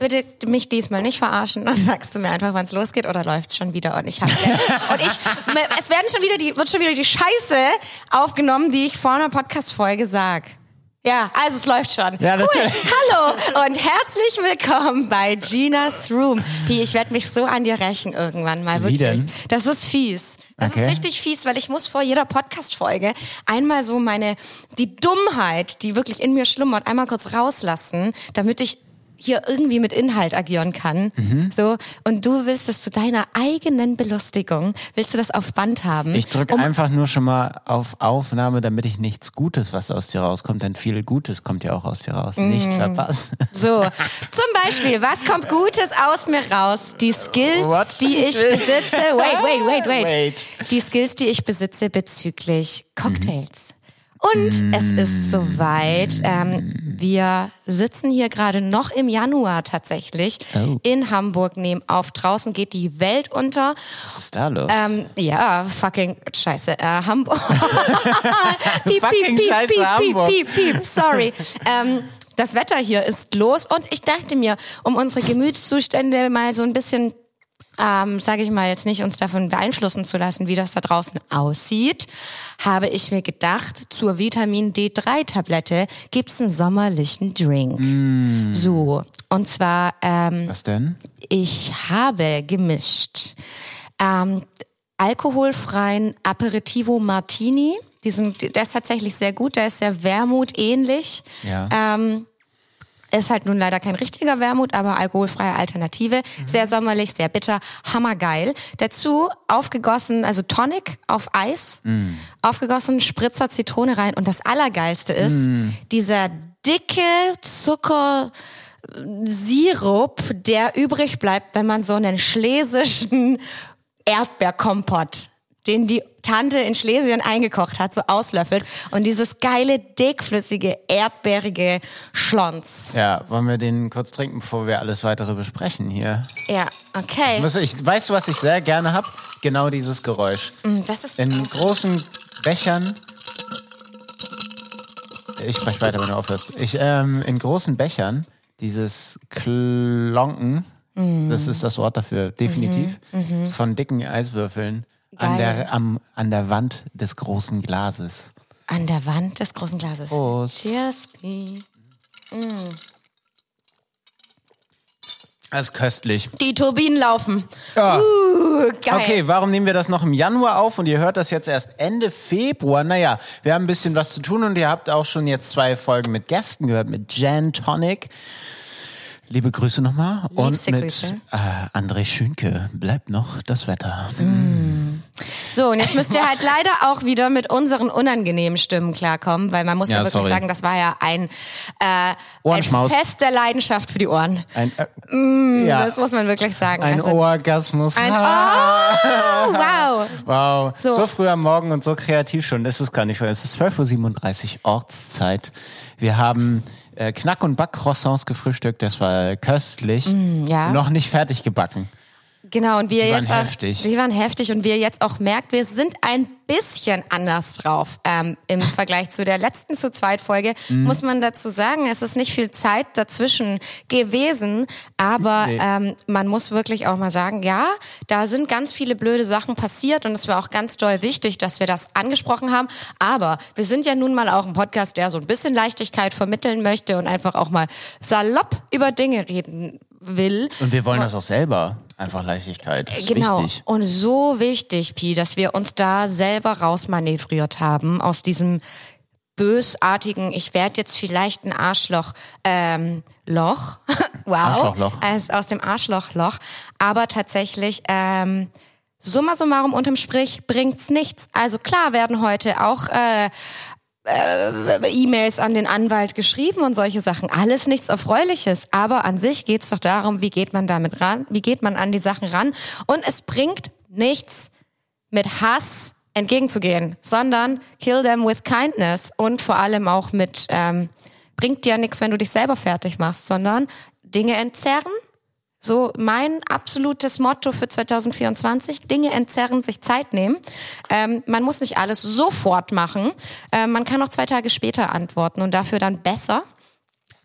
bitte mich diesmal nicht verarschen und sagst du mir einfach, wann es losgeht oder läuft's schon wieder und ich habe und ich es werden schon wieder die wird schon wieder die Scheiße aufgenommen, die ich vor einer Podcast Folge sag. Ja, also es läuft schon. Ja, cool. natürlich. Hallo und herzlich willkommen bei Ginas Room. Pi, ich werde mich so an dir rächen irgendwann mal Wie wirklich. denn? Das ist fies. Das Okay. ist richtig fies, weil ich muss vor jeder Podcast-Folge einmal so meine, die Dummheit, die wirklich in mir schlummert, einmal kurz rauslassen, damit ich hier irgendwie mit Inhalt agieren kann. Mhm. So. Und du willst das zu deiner eigenen Belustigung, willst du das auf Band haben? Ich drücke um, einfach nur schon mal auf Aufnahme, damit ich nichts Gutes, was aus dir rauskommt, denn viel Gutes kommt ja auch aus dir raus. Mhm. Nicht verpassen. So, zum Beispiel, was kommt Gutes aus mir raus? Die Skills, What? die ich besitze. Wait, wait, wait, wait. Wait. Die Skills, die ich besitze bezüglich Cocktails. Und es ist soweit. Ähm, wir sitzen hier gerade noch im Januar tatsächlich Oh. in Hamburg, nehmen auf. Draußen geht die Welt unter. Was ist da los? Ähm, ja, fucking Scheiße, äh, Hamburg. piep, Fucking Scheiße, Hamburg. piep, piep, piep, sorry. ähm, das Wetter hier ist los und ich dachte mir, um unsere Gemütszustände mal so ein bisschen ähm, sage ich mal jetzt nicht, uns davon beeinflussen zu lassen, wie das da draußen aussieht, habe ich mir gedacht, zur Vitamin D3-Tablette gibt's einen sommerlichen Drink. So, und zwar ähm, was denn? ich habe gemischt ähm, alkoholfreien Aperitivo Martini. Die sind, der ist tatsächlich sehr gut, der ist sehr Wermut ähnlich. Ja. Ähm, ist halt nun leider kein richtiger Wermut, aber alkoholfreie Alternative. Sehr sommerlich, sehr bitter, hammergeil. Dazu aufgegossen, also Tonic auf Eis, aufgegossen, Spritzer Zitrone rein. Und das Allergeilste ist, dieser dicke Zucker, Sirup, der übrig bleibt, wenn man so einen schlesischen Erdbeerkompott, den die Tante in Schlesien eingekocht hat, so auslöffelt und dieses geile, dickflüssige, erdbeerige Schlons. Ja, wollen wir den kurz trinken, bevor wir alles weitere besprechen hier? Ja, okay. Was ich, weißt du, was ich sehr gerne hab? Genau dieses Geräusch. Mm, Das ist In großen Bechern. Ich spreche weiter, wenn du aufhörst. Ich, ähm, in großen Bechern, dieses Klonken, das ist das Wort dafür, definitiv, von dicken Eiswürfeln an der, am, an der Wand des großen Glases. an der Wand des großen Glases. Prost. Cheers, Pi. Das ist köstlich. Die Turbinen laufen. Ja. Uh, geil. Okay, warum nehmen wir das noch im Januar auf und ihr hört das jetzt erst Ende Februar? Naja, wir haben ein bisschen was zu tun und ihr habt auch schon jetzt zwei Folgen mit Gästen gehört, mit Jan Tonic. Liebe Grüße nochmal. Und Liebste mit äh, André Schünke. Bleibt noch das Wetter. So, und jetzt müsst ihr halt leider auch wieder mit unseren unangenehmen Stimmen klarkommen, weil man muss ja, Ja, wirklich sorry. sagen, das war ja ein, äh, ein. Fest der Leidenschaft für die Ohren. Ein, äh, ja, Das muss man wirklich sagen. ein Also, Orgasmus. ein Ah. oh, wow. Wow, so. So. früh am Morgen und so kreativ schon, das ist gar nicht. Es ist 12.37 Uhr Ortszeit. Wir haben äh, Knack- und Backcroissants gefrühstückt, das war köstlich. Mm, ja. Noch nicht fertig gebacken. Genau, und wir Die waren jetzt auch, heftig. Die waren heftig und wir jetzt auch merkt, wir sind ein bisschen anders drauf ähm, im Vergleich zu der letzten zu zweit Folge. Mhm. Muss man dazu sagen, es ist nicht viel Zeit dazwischen gewesen, aber Nee. ähm, man muss wirklich auch mal sagen, ja, da sind ganz viele blöde Sachen passiert und es war auch ganz doll wichtig, dass wir das angesprochen haben. Aber wir sind ja nun mal auch ein Podcast, der so ein bisschen Leichtigkeit vermitteln möchte und einfach auch mal salopp über Dinge reden will. Und wir wollen das auch selber. Einfach Leichtigkeit. Ist Genau. wichtig. Und so wichtig, Pi, dass wir uns da selber rausmanövriert haben aus diesem bösartigen, ich werde jetzt vielleicht ein Arschloch, ähm, Loch. wow. Arschlochloch. Also aus dem Arschlochloch. Aber tatsächlich, ähm, summa summarum unterm Strich bringt's nichts. Also klar werden heute auch äh, äh, E-Mails an den Anwalt geschrieben und solche Sachen. Alles nichts Erfreuliches. Aber an sich geht's doch darum, wie geht man damit ran, wie geht man an die Sachen ran. Und es bringt nichts mit Hass entgegenzugehen, sondern kill them with kindness und vor allem auch mit, ähm, bringt dir nichts, wenn du dich selber fertig machst, sondern Dinge entzerren. So mein absolutes Motto für 2024, Dinge entzerren, sich Zeit nehmen. Ähm, man muss nicht alles sofort machen. Ähm, man kann auch zwei Tage später antworten und dafür dann besser.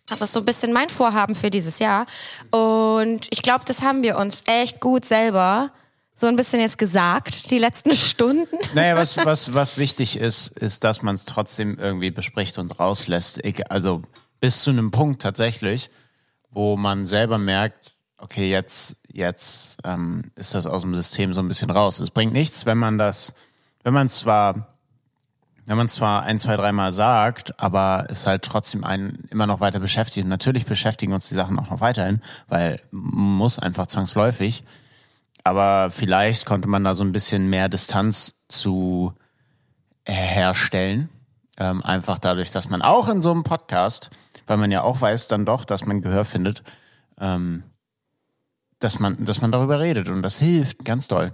Das ist so ein bisschen mein Vorhaben für dieses Jahr. Und ich glaube, das haben wir uns echt gut selber so ein bisschen jetzt gesagt, die letzten Stunden. Naja, was, was, was wichtig ist, ist, dass man es trotzdem irgendwie bespricht und rauslässt. Also bis zu einem Punkt tatsächlich, wo man selber merkt, okay, jetzt, jetzt ähm, ist das aus dem System so ein bisschen raus. Es bringt nichts, wenn man das, wenn man zwar wenn man zwar ein, zwei, dreimal sagt, aber es halt trotzdem einen immer noch weiter beschäftigt. Und natürlich beschäftigen uns die Sachen auch noch weiterhin, weil muss einfach zwangsläufig. Aber vielleicht konnte man da so ein bisschen mehr Distanz zu herstellen. Ähm, einfach dadurch, dass man auch in so einem Podcast, weil man ja auch weiß dann doch, dass man Gehör findet, ähm, dass man, dass man darüber redet und das hilft ganz doll.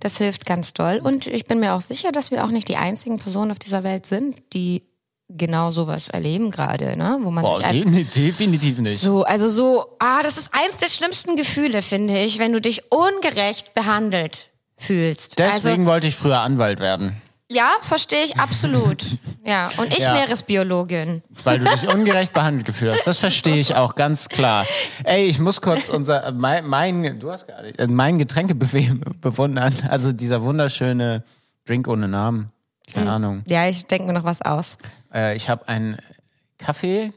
Das hilft ganz doll und ich bin mir auch sicher, dass wir auch nicht die einzigen Personen auf dieser Welt sind, die genau sowas erleben gerade, ne? Wo man Boah, sich de definitiv nicht. So, also so, ah, das ist eins der schlimmsten Gefühle, finde ich, wenn du dich ungerecht behandelt fühlst. Deswegen also, wollte ich früher Anwalt werden. Ja, verstehe ich absolut. Ja, und ich Ja. Meeresbiologin. Weil du dich ungerecht behandelt gefühlt hast. Das verstehe ich auch ganz klar. Ey, ich muss kurz unser äh, mein, mein du hast gar nicht, äh, mein Getränkebuffet bewundern. Also dieser wunderschöne Drink ohne Namen. Keine Ahnung. Ja, ich denke mir noch was aus. Äh, ich habe einen Kaffee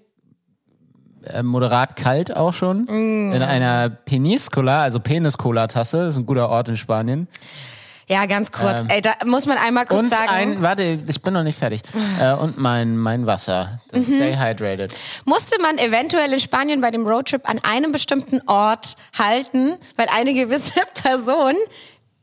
äh, moderat kalt auch schon in einer Peniscola, also Penis-Cola-Tasse. Das ist ein guter Ort in Spanien. Ja, ganz kurz. Ey, da muss man einmal kurz Ähm. Und sagen. ein, warte, ich bin noch nicht fertig. Äh, und mein mein Wasser. Mhm. Stay hydrated. musste man eventuell in Spanien bei dem Roadtrip an einem bestimmten Ort halten, weil eine gewisse Person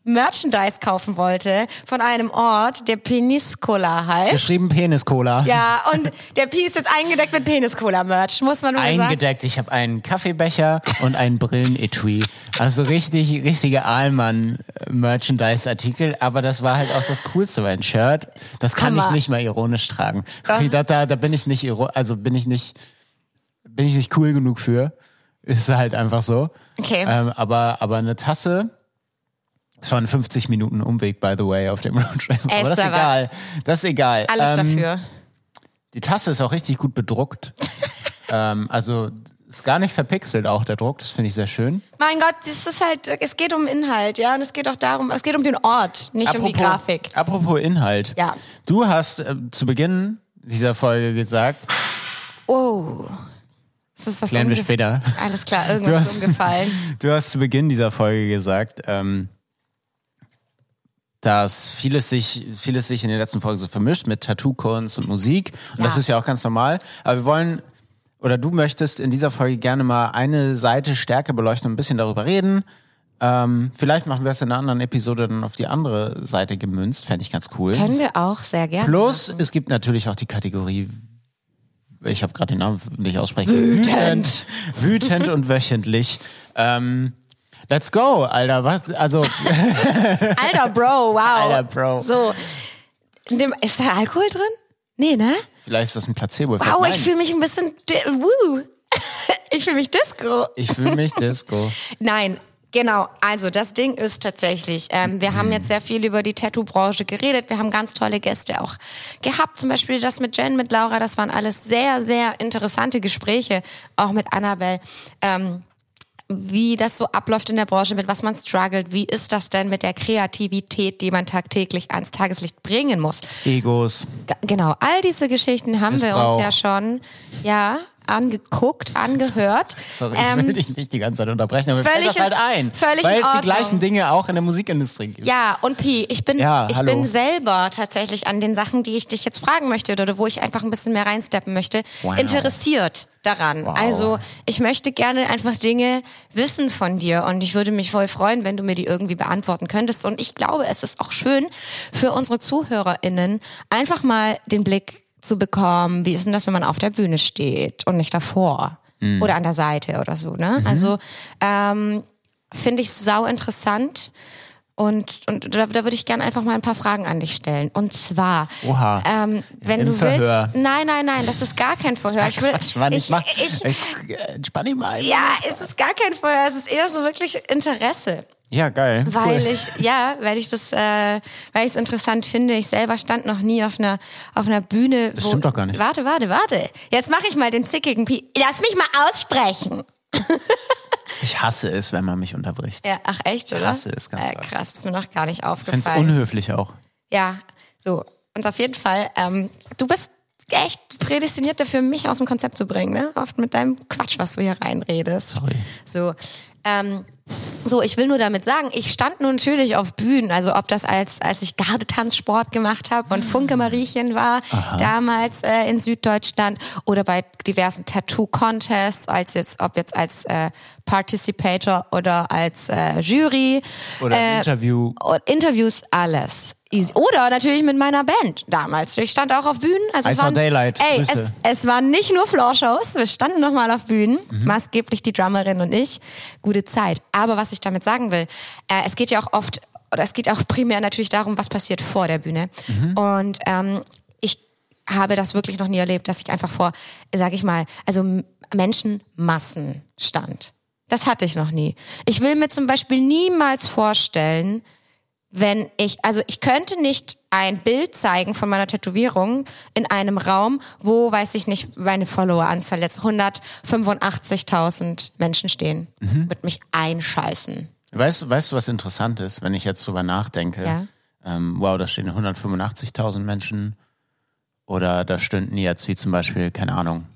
Merchandise kaufen wollte von einem Ort, der Peniscola heißt. Geschrieben Penis-Cola. Ja, und der Pi ist jetzt eingedeckt mit Peniscola-Merch, muss man mal sagen. eingedeckt. Ich habe einen Kaffeebecher und einen Brillenetui. Also richtig, richtige Ahlmann-Merchandise-Artikel. Aber das war halt auch das Coolste, weil ein Shirt, das kann Hammer. ich nicht mal ironisch tragen. Doch. Da, da, da bin ich nicht, also bin ich nicht, bin ich nicht cool genug für. Ist halt einfach so. Okay. Ähm, aber, aber eine Tasse, es waren 50 Minuten Umweg, by the way, auf dem Roadtrip. Aber das ist egal. Das ist egal. Alles Ähm, dafür. die Tasse ist auch richtig gut bedruckt. ähm, also ist gar nicht verpixelt auch der Druck, das finde ich sehr schön. Mein Gott, das ist halt, es geht um Inhalt, ja, und es geht auch darum, es geht um den Ort, nicht um die Grafik. Apropos Inhalt. Ja. Du hast äh, zu Beginn dieser Folge gesagt, Oh. Ist das was Klären wir später. Alles klar, Du irgendwas hast- ist umgefallen. du hast zu Beginn dieser Folge gesagt, ähm, dass vieles sich, vieles sich in den letzten Folgen so vermischt mit Tattoo-Kunst und Musik. Und das Ja. ist ja auch ganz normal. Aber wir wollen, oder du möchtest in dieser Folge gerne mal eine Seite stärker beleuchten und ein bisschen darüber reden. Ähm, vielleicht machen wir es in einer anderen Episode dann auf die andere Seite gemünzt. Fände ich ganz cool. Können wir auch sehr gerne. Plus, es gibt natürlich auch die Kategorie, ich habe gerade den Namen nicht aussprechen. Wütend. Wütend, wütend und wöchentlich. Ähm, let's go, Alter. Was? Also, Alter, Bro, wow. Alter, Bro. So. Ist da Alkohol drin? Nee, ne? vielleicht ist das ein placebo Wow, Nein, ich fühle mich ein bisschen, woo. Ich fühle mich Disco. ich fühle mich Disco. Nein, genau. Also das Ding ist tatsächlich, ähm, wir haben jetzt sehr viel über die Tattoo-Branche geredet. Wir haben ganz tolle Gäste auch gehabt. Zum Beispiel das mit Jen, mit Laura. Das waren alles sehr, sehr interessante Gespräche. Auch mit Annabelle. Ähm, wie das so abläuft in der Branche, mit was man struggelt. Wie ist das denn mit der Kreativität, die man tagtäglich ans Tageslicht bringen muss? Egos. G- Genau, all diese Geschichten haben wir Missbrauch. uns ja schon, ja, angeguckt, angehört. Sorry, Ähm, ich will dich nicht die ganze Zeit unterbrechen, aber mir fällt völlig das halt in- ein. völlig weil es die gleichen Dinge auch in der Musikindustrie gibt. Ja, und Pi, ich bin, Ja, ich hallo. bin selber tatsächlich an den Sachen, die ich dich jetzt fragen möchte oder wo ich einfach ein bisschen mehr reinsteppen möchte, Wow. interessiert daran. Wow. Also ich möchte gerne einfach Dinge wissen von dir und ich würde mich voll freuen, wenn du mir die irgendwie beantworten könntest. Und ich glaube, es ist auch schön für unsere ZuhörerInnen, einfach mal den Blick zu bekommen, wie ist denn das, wenn man auf der Bühne steht und nicht davor Mhm. oder an der Seite oder so. Ne? Also ähm, finde ich sau interessant. Und, und da, da würde ich gerne einfach mal ein paar Fragen an dich stellen. Und zwar, Oha. ähm, wenn Im du Verhör. willst. Nein, nein, nein, das ist gar kein Verhör. Ich will, Quatsch, Mann, ich, ich, mach, ich, jetzt, äh, entspann dich mal. ja, es ist gar kein Verhör, es ist eher so wirklich Interesse. Ja, geil. Weil cool. ich, ja, weil ich das, äh, weil ich es interessant finde. Ich selber stand noch nie auf einer, auf einer Bühne. Das stimmt doch gar nicht. Warte, warte, warte. Jetzt mache ich mal den zickigen Pi. Lass mich mal aussprechen. Ich hasse es, wenn man mich unterbricht. Ja, ach echt, oder? hasse es ganz äh. Krass, ist mir noch gar nicht Ich finde es aufgefallen. unhöflich auch. Ja, so. Und auf jeden Fall, ähm, du bist echt prädestiniert dafür, mich aus dem Konzept zu bringen, ne? Oft mit deinem Quatsch, was du hier reinredest. Sorry. So. Ähm, so, ich will nur damit sagen, ich stand nun natürlich auf Bühnen, also ob das als, als ich Gardetanzsport gemacht habe und Funke Mariechen war, damals äh, in Süddeutschland oder bei diversen Tattoo-Contests, als jetzt, ob jetzt als äh, Participator oder als äh, Jury. Oder Äh, Interview. Interviews, alles. Easy. Oder natürlich mit meiner Band damals. Ich stand auch auf Bühnen. Also es waren, Daylight. Ey, es, es waren nicht nur Floorshows. Wir standen nochmal auf Bühnen. Mhm. Maßgeblich die Drummerin und ich. Gute Zeit. Aber was ich damit sagen will, äh, es geht ja auch oft, oder es geht auch primär natürlich darum, was passiert vor der Bühne. Mhm. Und ähm, ich habe das wirklich noch nie erlebt, dass ich einfach vor, sag ich mal, also Menschenmassen stand. Das hatte ich noch nie. Ich will mir zum Beispiel niemals vorstellen, wenn ich, also ich könnte nicht ein Bild zeigen von meiner Tätowierung in einem Raum, wo, weiß ich nicht, meine Followeranzahl jetzt 185.000 Menschen stehen, Mhm. mit mich einscheißen. Weißt, weißt du, was interessant ist, wenn ich jetzt drüber nachdenke? Ja. Ähm, wow, da stehen 185.000 Menschen. Oder da stünden jetzt wie zum Beispiel, keine Ahnung,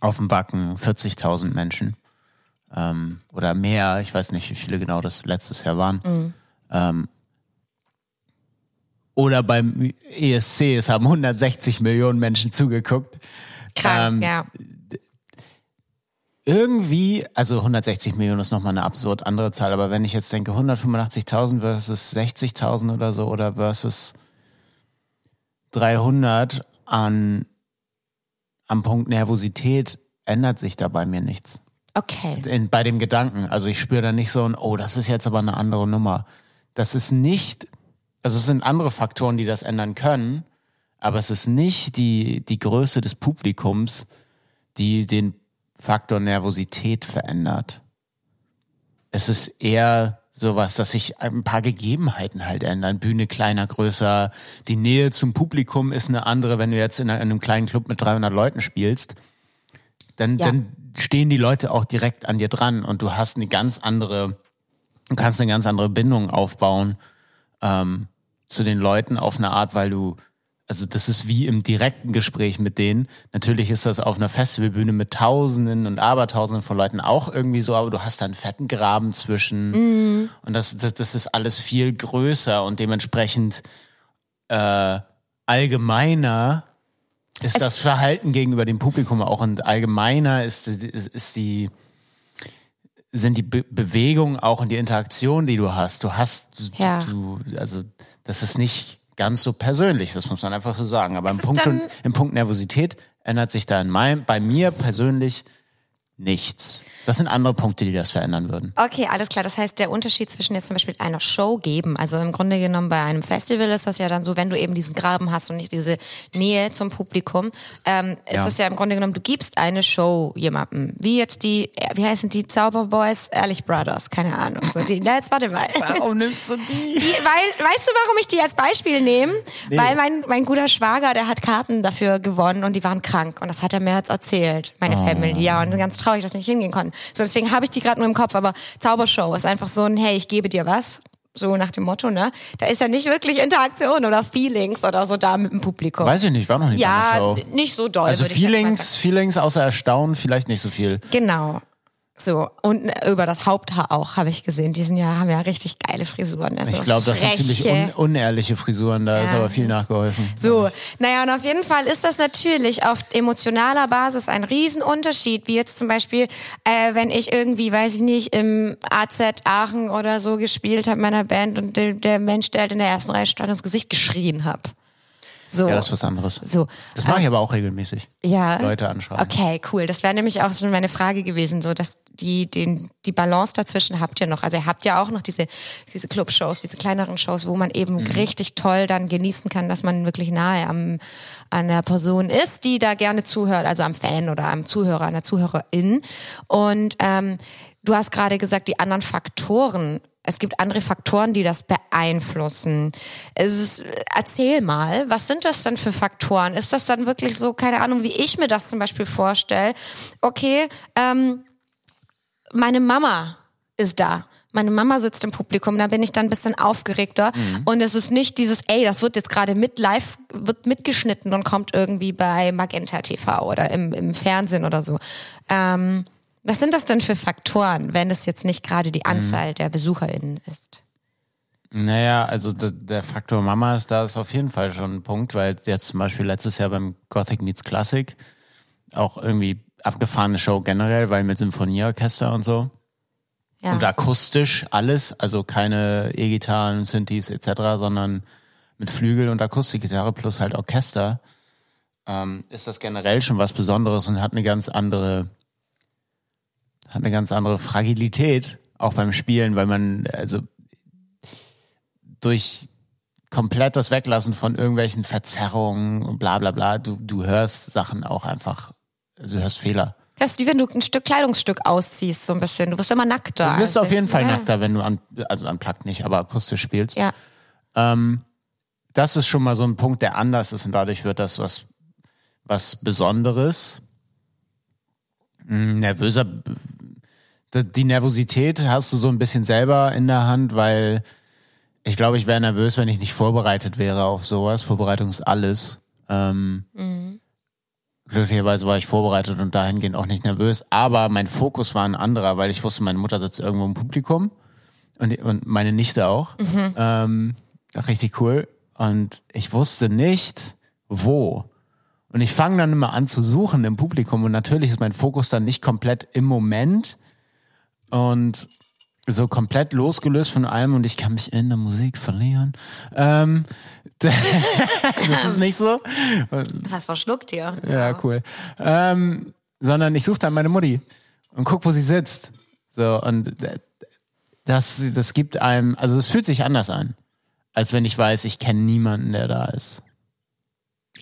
auf dem Backen 40.000 Menschen. Ähm, oder mehr, ich weiß nicht, wie viele genau das letztes Jahr waren. Ähm, oder beim ESC, es haben 160 Millionen Menschen zugeguckt. Krank, Ähm, ja. irgendwie, also 160 Millionen ist nochmal eine absurd andere Zahl, aber wenn ich jetzt denke 185.000 versus 60.000 oder so oder versus 300 an, am Punkt Nervosität, ändert sich da bei mir nichts. Okay. In, bei dem Gedanken. Also ich spüre da nicht so ein, oh, das ist jetzt aber eine andere Nummer. Das ist nicht, also es sind andere Faktoren, die das ändern können, aber es ist nicht die, die Größe des Publikums, die den Faktor Nervosität verändert. Es ist eher sowas, dass sich ein paar Gegebenheiten halt ändern. Bühne kleiner, größer. Die Nähe zum Publikum ist eine andere, wenn du jetzt in einem kleinen Club mit 300 Leuten spielst. Dann, Ja. dann stehen die Leute auch direkt an dir dran und du hast eine ganz andere, du kannst eine ganz andere Bindung aufbauen ähm, zu den Leuten auf eine Art, weil du, also das ist wie im direkten Gespräch mit denen. Natürlich ist das auf einer Festivalbühne mit Tausenden und Abertausenden von Leuten auch irgendwie so, aber du hast da einen fetten Graben zwischen und das, das, das ist alles viel größer und dementsprechend äh, allgemeiner ist das Verhalten gegenüber dem Publikum auch und allgemeiner ist, ist, ist die sind die Be Bewegungen auch und die Interaktion, die du hast. Du hast, du, Ja. du, also das ist nicht ganz so persönlich, das muss man einfach so sagen. Aber im Punkt, dann- im Punkt Nervosität ändert sich da in mein, bei mir persönlich nichts. Das sind andere Punkte, die das verändern würden. Okay, alles klar. Das heißt, der Unterschied zwischen jetzt zum Beispiel einer Show geben, also im Grunde genommen bei einem Festival ist das ja dann so, wenn du eben diesen Graben hast und nicht diese Nähe zum Publikum, ähm, ist Ja. das ja im Grunde genommen, du gibst eine Show jemandem. Wie jetzt die, wie heißen die Zauberboys? Ehrlich Brothers, keine Ahnung. So die, na, jetzt warte mal. Warum nimmst du die? Die, weil, weißt du, warum ich die als Beispiel nehme? Weil mein, mein guter Schwager, der hat Karten dafür gewonnen und die waren krank. Und das hat er mir jetzt erzählt, meine Oh. Family. Ja, und ganz traurig, dass sie nicht hingehen So, deswegen habe ich die gerade nur im Kopf. Aber Zaubershow ist einfach so ein, hey, ich gebe dir was. So nach dem Motto, ne? Da ist ja nicht wirklich Interaktion oder Feelings oder so da mit dem Publikum. Weiß ich nicht, war noch nicht ja, bei der Show. nicht so doll. Also Feelings, Feelings außer Erstaunen vielleicht nicht so viel. Genau. So, und über das Haupthaar auch, habe ich gesehen. Die sind ja, haben ja richtig geile Frisuren. Also Ich glaube, das sind ziemlich un unehrliche Frisuren, da ist Ja. aber viel nachgeholfen. So, naja, und auf jeden Fall ist das natürlich auf emotionaler Basis ein Riesenunterschied, wie jetzt zum Beispiel, äh, wenn ich irgendwie, weiß ich nicht, im AZ Aachen oder so gespielt habe meiner Band und der, der Mensch, der halt in der ersten Reihe stand, ins Gesicht geschrien hab. So. Ja, das ist was anderes. so. Das mache ich aber auch regelmäßig. Ja. Leute anschreiben. Okay, cool. Das wäre nämlich auch schon meine Frage gewesen, so dass die, den, die Balance dazwischen habt ihr noch. Also ihr habt ja auch noch diese, diese Clubshows, diese kleineren Shows, wo man eben mhm. richtig toll dann genießen kann, dass man wirklich nahe am, an der Person ist, die da gerne zuhört, also am Fan oder am Zuhörer, an der Zuhörerin. Und ähm, du hast gerade gesagt, die anderen Faktoren es gibt andere Faktoren, die das beeinflussen. Es ist, erzähl mal, was sind das denn für Faktoren? Ist das dann wirklich so, keine Ahnung, wie ich mir das zum Beispiel vorstelle? Okay, ähm, meine Mama ist da. Meine Mama sitzt im Publikum, da bin ich dann ein bisschen aufgeregter. Mhm. Und es ist nicht dieses, ey, das wird jetzt gerade mit live, wird mitgeschnitten und kommt irgendwie bei Magenta TV oder im, im Fernsehen oder so. Ähm, was sind das denn für Faktoren, wenn es jetzt nicht gerade die Anzahl mhm. der BesucherInnen ist? Naja, also der, der Faktor Mama ist da ist auf jeden Fall schon ein Punkt, weil jetzt zum Beispiel letztes Jahr beim Gothic Meets Classic auch irgendwie abgefahrene Show generell, weil mit Symphonieorchester und so. Ja. Und akustisch alles, also keine E-Gitarren, Synthes etc., sondern mit Flügel und Akustikgitarre plus halt Orchester, ähm, ist das generell schon was Besonderes und hat eine ganz andere, hat eine ganz andere Fragilität, auch beim Spielen, weil man, also durch komplett das Weglassen von irgendwelchen Verzerrungen und bla bla bla, du, du hörst Sachen auch einfach also du hast Fehler. Das ist wie wenn du ein Stück Kleidungsstück ausziehst, so ein bisschen. Du bist immer nackter. Du bist auf jeden Fall ja. nackter, wenn du an, also unplugged nicht, aber akustisch spielst. Ja. Ähm, das ist schon mal so ein Punkt, der anders ist und dadurch wird das was, was Besonderes. Hm, nervöser, die Nervosität hast du so ein bisschen selber in der Hand, weil ich glaube, ich wäre nervös, wenn ich nicht vorbereitet wäre auf sowas. Vorbereitung ist alles. Ähm, mhm. Glücklicherweise war ich vorbereitet und dahingehend auch nicht nervös, aber mein Fokus war ein anderer, weil ich wusste, meine Mutter sitzt irgendwo im Publikum und, und meine Nichte auch. Mhm. Ähm, richtig cool. Und ich wusste nicht, wo. Und ich fange dann immer an zu suchen im Publikum und natürlich ist mein Fokus dann nicht komplett im Moment. Und so komplett losgelöst von allem und ich kann mich in der Musik verlieren. Ähm, das ist nicht so. Was verschluckt ihr? Ja, cool. Ähm, sondern ich suche dann meine Mutti und guck, wo sie sitzt. So, und das, das gibt einem, also es fühlt sich anders an, als wenn ich weiß, ich kenne niemanden, der da ist.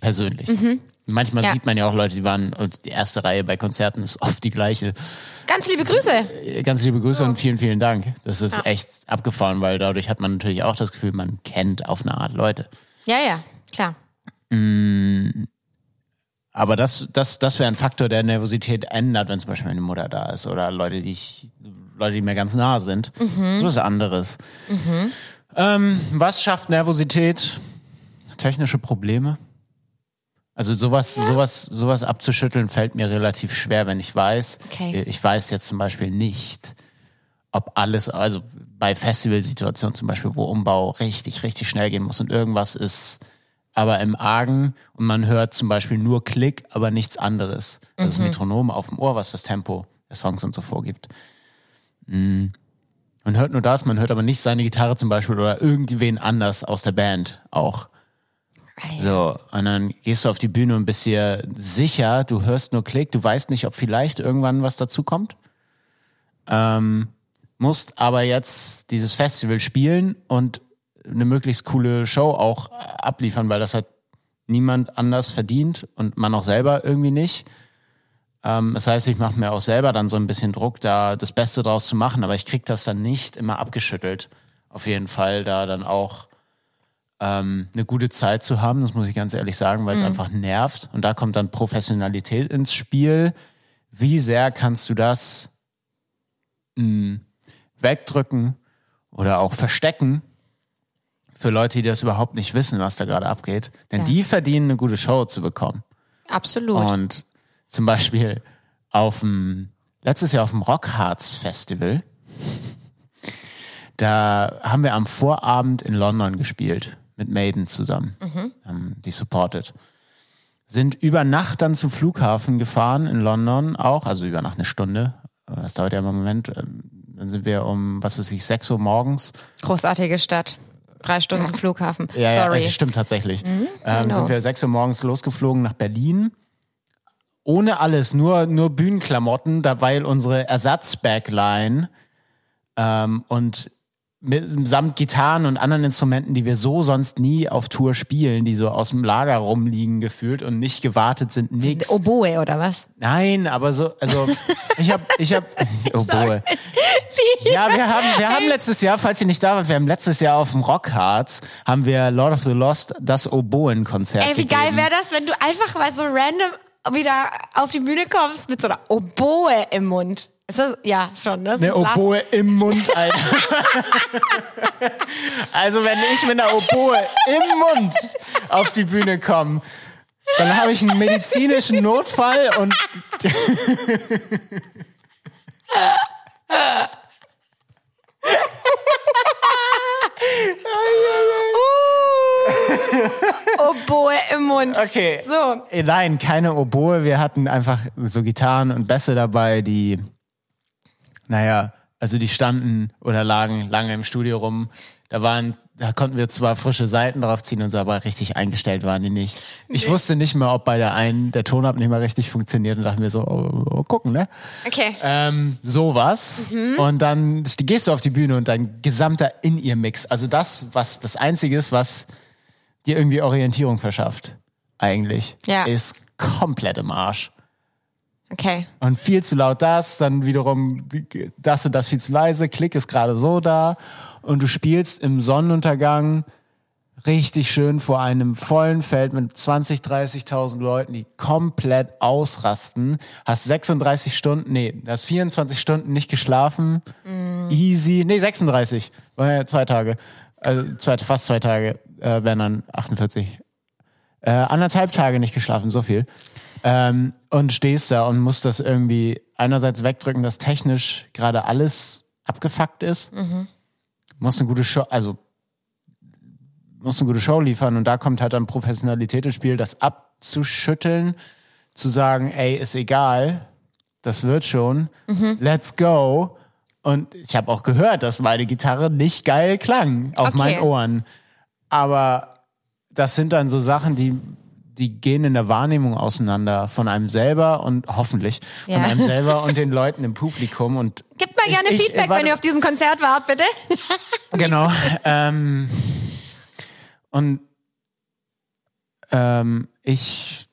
Persönlich. Mhm. Manchmal ja. sieht man ja auch Leute, die waren, und die erste Reihe bei Konzerten ist oft die gleiche. Ganz liebe Grüße. Ganz liebe Grüße ja. und vielen, vielen Dank. Das ist ja. echt abgefahren, weil dadurch hat man natürlich auch das Gefühl, man kennt auf eine Art Leute. Ja, ja, klar. Mm, aber das, das, das wäre ein Faktor, der Nervosität ändert, wenn zum Beispiel meine Mutter da ist oder Leute, die ich, Leute, die mir ganz nah sind. Mhm. So ist anderes. Mhm. Ähm, was schafft Nervosität? Technische Probleme. Also sowas, ja. sowas, sowas abzuschütteln fällt mir relativ schwer, wenn ich weiß. Okay. Ich weiß jetzt zum Beispiel nicht, ob alles, also bei Festivalsituationen zum Beispiel, wo Umbau richtig, richtig schnell gehen muss und irgendwas ist aber im Argen und man hört zum Beispiel nur Klick, aber nichts anderes. Mhm. Das Metronom auf dem Ohr, was das Tempo der Songs und so vorgibt. Mhm. Man hört nur das, man hört aber nicht seine Gitarre zum Beispiel oder irgendwen anders aus der Band auch. So, und dann gehst du auf die Bühne und bist dir sicher, du hörst nur Klick, du weißt nicht, ob vielleicht irgendwann was dazu kommt. Ähm, musst aber jetzt dieses Festival spielen und eine möglichst coole Show auch abliefern, weil das hat niemand anders verdient und man auch selber irgendwie nicht. Ähm, das heißt, ich mache mir auch selber dann so ein bisschen Druck, da das Beste draus zu machen, aber ich krieg das dann nicht immer abgeschüttelt. Auf jeden Fall da dann auch ähm, eine gute Zeit zu haben, das muss ich ganz ehrlich sagen, weil es mhm. einfach nervt. Und da kommt dann Professionalität ins Spiel. Wie sehr kannst du das mh, hm, wegdrücken oder auch verstecken für Leute, die das überhaupt nicht wissen, was da gerade abgeht? Denn ja. die verdienen eine gute Show zu bekommen. Absolut. Und zum Beispiel auf dem, letztes Jahr auf dem Rockharz Festival, da haben wir am Vorabend in London gespielt mit Maiden zusammen, mhm. haben die supported. Sind über Nacht dann zum Flughafen gefahren in London auch, also über Nacht eine Stunde. Das dauert ja im Moment. Ähm, dann sind wir um, was weiß ich, 6 Uhr morgens. Großartige Stadt. Drei Stunden zum Flughafen. Ja, Sorry. Ja, stimmt tatsächlich. Mhm, ähm, sind wir 6 Uhr morgens losgeflogen nach Berlin ohne alles, nur, nur Bühnenklamotten, da weil unsere Ersatzbackline ähm, und samt Gitarren und anderen Instrumenten, die wir so sonst nie auf Tour spielen, die so aus dem Lager rumliegen gefühlt und nicht gewartet sind, nix. Oboe oder was? Nein, aber so, also ich habe, ich habe, Oboe. Ja, wir haben, wir haben letztes Jahr, falls ihr nicht da wart, wir haben letztes Jahr auf dem Rockharz haben wir Lord of the Lost das Oboen-Konzert Ey, wie gegeben. geil wäre das, wenn du einfach mal so random wieder auf die Bühne kommst mit so einer Oboe im Mund. Ist das, ja, schon, ne? Eine Oboe im Mund, Alter. also wenn ich mit einer Oboe im Mund auf die Bühne komme, dann habe ich einen medizinischen Notfall und Oboe im Mund. okay. So. Nein, keine Oboe. Wir hatten einfach so Gitarren und Bässe dabei, die, naja, also die standen oder lagen lange im Studio rum. Da waren, da konnten wir zwar frische Seiten drauf ziehen und so, aber richtig eingestellt waren die nicht. Ich wusste nicht mehr, ob bei der einen der Tonabnehmer richtig funktioniert und dachte mir so, oh, oh, gucken, ne? Okay. Ähm, sowas. Und dann gehst du auf die Bühne und dein gesamter In-Ear-Mix, also das, was das Einzige ist, was dir irgendwie Orientierung verschafft, eigentlich, Ja. ist komplett im Arsch. Okay. Und viel zu laut das, dann wiederum das und das viel zu leise, Klick ist gerade so da und du spielst im Sonnenuntergang richtig schön vor einem vollen Feld mit 20, 30.000 Leuten, die komplett ausrasten. Hast 36 Stunden, nee, hast 24 Stunden nicht geschlafen. Easy, nee, 36, war ja zwei Tage, also zwei, fast zwei Tage, äh, wären dann 48. Äh, anderthalb Tage nicht geschlafen, so viel. Ähm, und stehst da und musst das irgendwie einerseits wegdrücken, dass technisch gerade alles abgefuckt ist. Musst eine gute Show, also musst eine gute Show liefern und da kommt halt dann Professionalität ins Spiel, das abzuschütteln, zu sagen, ey, ist egal, das wird schon, let's go. Und ich habe auch gehört, dass meine Gitarre nicht geil klang auf Okay. meinen Ohren. Aber das sind dann so Sachen, die, die gehen in der Wahrnehmung auseinander von einem selber und hoffentlich Ja. von einem selber und den Leuten im Publikum. Und Gib mal gerne Ich- ich- Feedback, warte- wenn ihr auf diesem Konzert wart, bitte. Genau. ähm, und ähm, ich,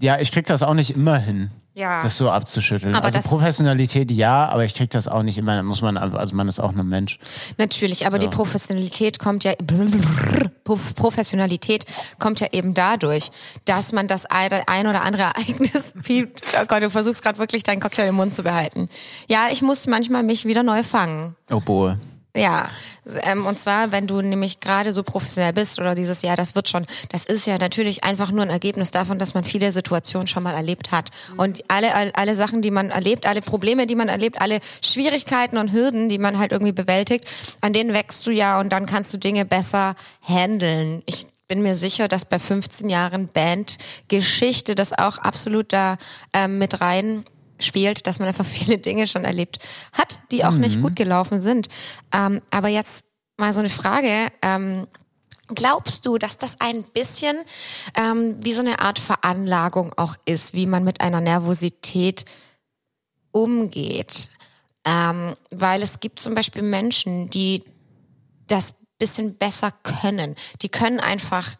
ja, ich krieg das auch nicht immer hin, Ja. das so abzuschütteln. Aber also Professionalität ja, aber ich krieg das auch nicht immer. Muss man, also man ist auch nur Mensch. Natürlich, aber die Professionalität kommt ja Prof- Professionalität kommt ja eben dadurch, dass man das ein oder andere Ereignis, wie, oh Gott, du versuchst gerade wirklich deinen Cocktail im Mund zu behalten. Ja, ich muss manchmal mich wieder neu fangen. Oboe. Ja, ähm, und zwar, wenn du nämlich gerade so professionell bist oder dieses Jahr, das wird schon, das ist ja natürlich einfach nur ein Ergebnis davon, dass man viele Situationen schon mal erlebt hat. Und alle, alle, alle Sachen, die man erlebt, alle Probleme, die man erlebt, alle Schwierigkeiten und Hürden, die man halt irgendwie bewältigt, an denen wächst du ja und dann kannst du Dinge besser handeln. Ich bin mir sicher, dass bei 15 Jahren Bandgeschichte das auch absolut da ähm, mit rein spielt, dass man einfach viele Dinge schon erlebt hat, die auch nicht gut gelaufen sind. Ähm, aber jetzt mal so eine Frage. Ähm, glaubst du, dass das ein bisschen ähm, wie so eine Art Veranlagung auch ist, wie man mit einer Nervosität umgeht? Ähm, weil es gibt zum Beispiel Menschen, die das bisschen besser können. Die können einfach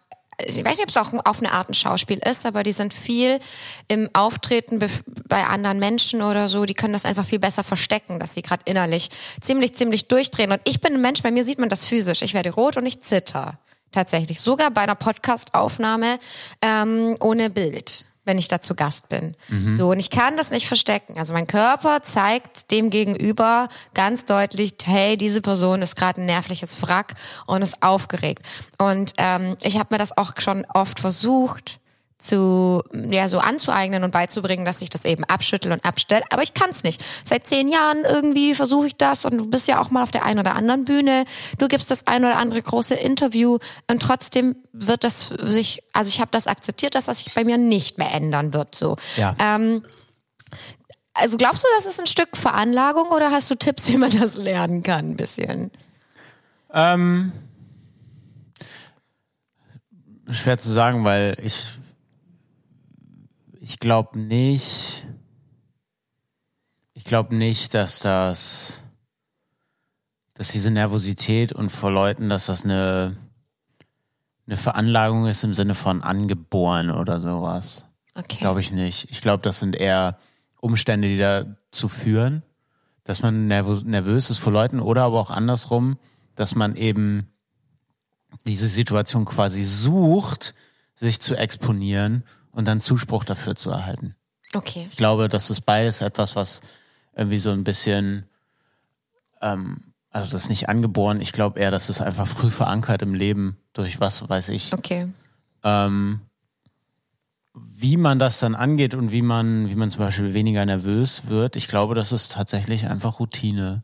ich weiß nicht, ob es auch auf eine Art ein Schauspiel ist, aber die sind viel im Auftreten bei anderen Menschen oder so, die können das einfach viel besser verstecken, dass sie gerade innerlich ziemlich, ziemlich durchdrehen. Und ich bin ein Mensch, bei mir sieht man das physisch. Ich werde rot und ich zitter. Tatsächlich. Sogar bei einer Podcast-Aufnahme ähm, ohne Bild, wenn ich da zu Gast bin. So, und ich kann das nicht verstecken. Also mein Körper zeigt dem Gegenüber ganz deutlich, hey, diese Person ist gerade ein nervliches Wrack und ist aufgeregt. Und ähm, ich habe mir das auch schon oft versucht zu ja so anzueignen und beizubringen, dass ich das eben abschüttel und abstelle. Aber ich kann es nicht. Seit zehn Jahren irgendwie versuche ich das und du bist ja auch mal auf der einen oder anderen Bühne. Du gibst das ein oder andere große Interview und trotzdem wird das sich, also ich habe das akzeptiert, dass das sich bei mir nicht mehr ändern wird. So. Ja. Ähm, also glaubst du, das ist ein Stück Veranlagung oder hast du Tipps, wie man das lernen kann, ein bisschen? Ähm, schwer zu sagen, weil ich ich glaube nicht. Ich glaube nicht, dass das, dass diese Nervosität und vor Leuten, dass das eine, eine Veranlagung ist im Sinne von angeboren oder sowas. Okay. Glaube ich nicht. Ich glaube, das sind eher Umstände, die dazu führen, dass man nervös, nervös ist vor Leuten oder aber auch andersrum, dass man eben diese Situation quasi sucht, sich zu exponieren und dann Zuspruch dafür zu erhalten. Okay. Ich glaube, das ist beides etwas, was irgendwie so ein bisschen, ähm, also das ist nicht angeboren. Ich glaube eher, das ist einfach früh verankert im Leben durch was weiß ich. Okay. Ähm, wie man das dann angeht und wie man, wie man zum Beispiel weniger nervös wird, ich glaube, das ist tatsächlich einfach Routine,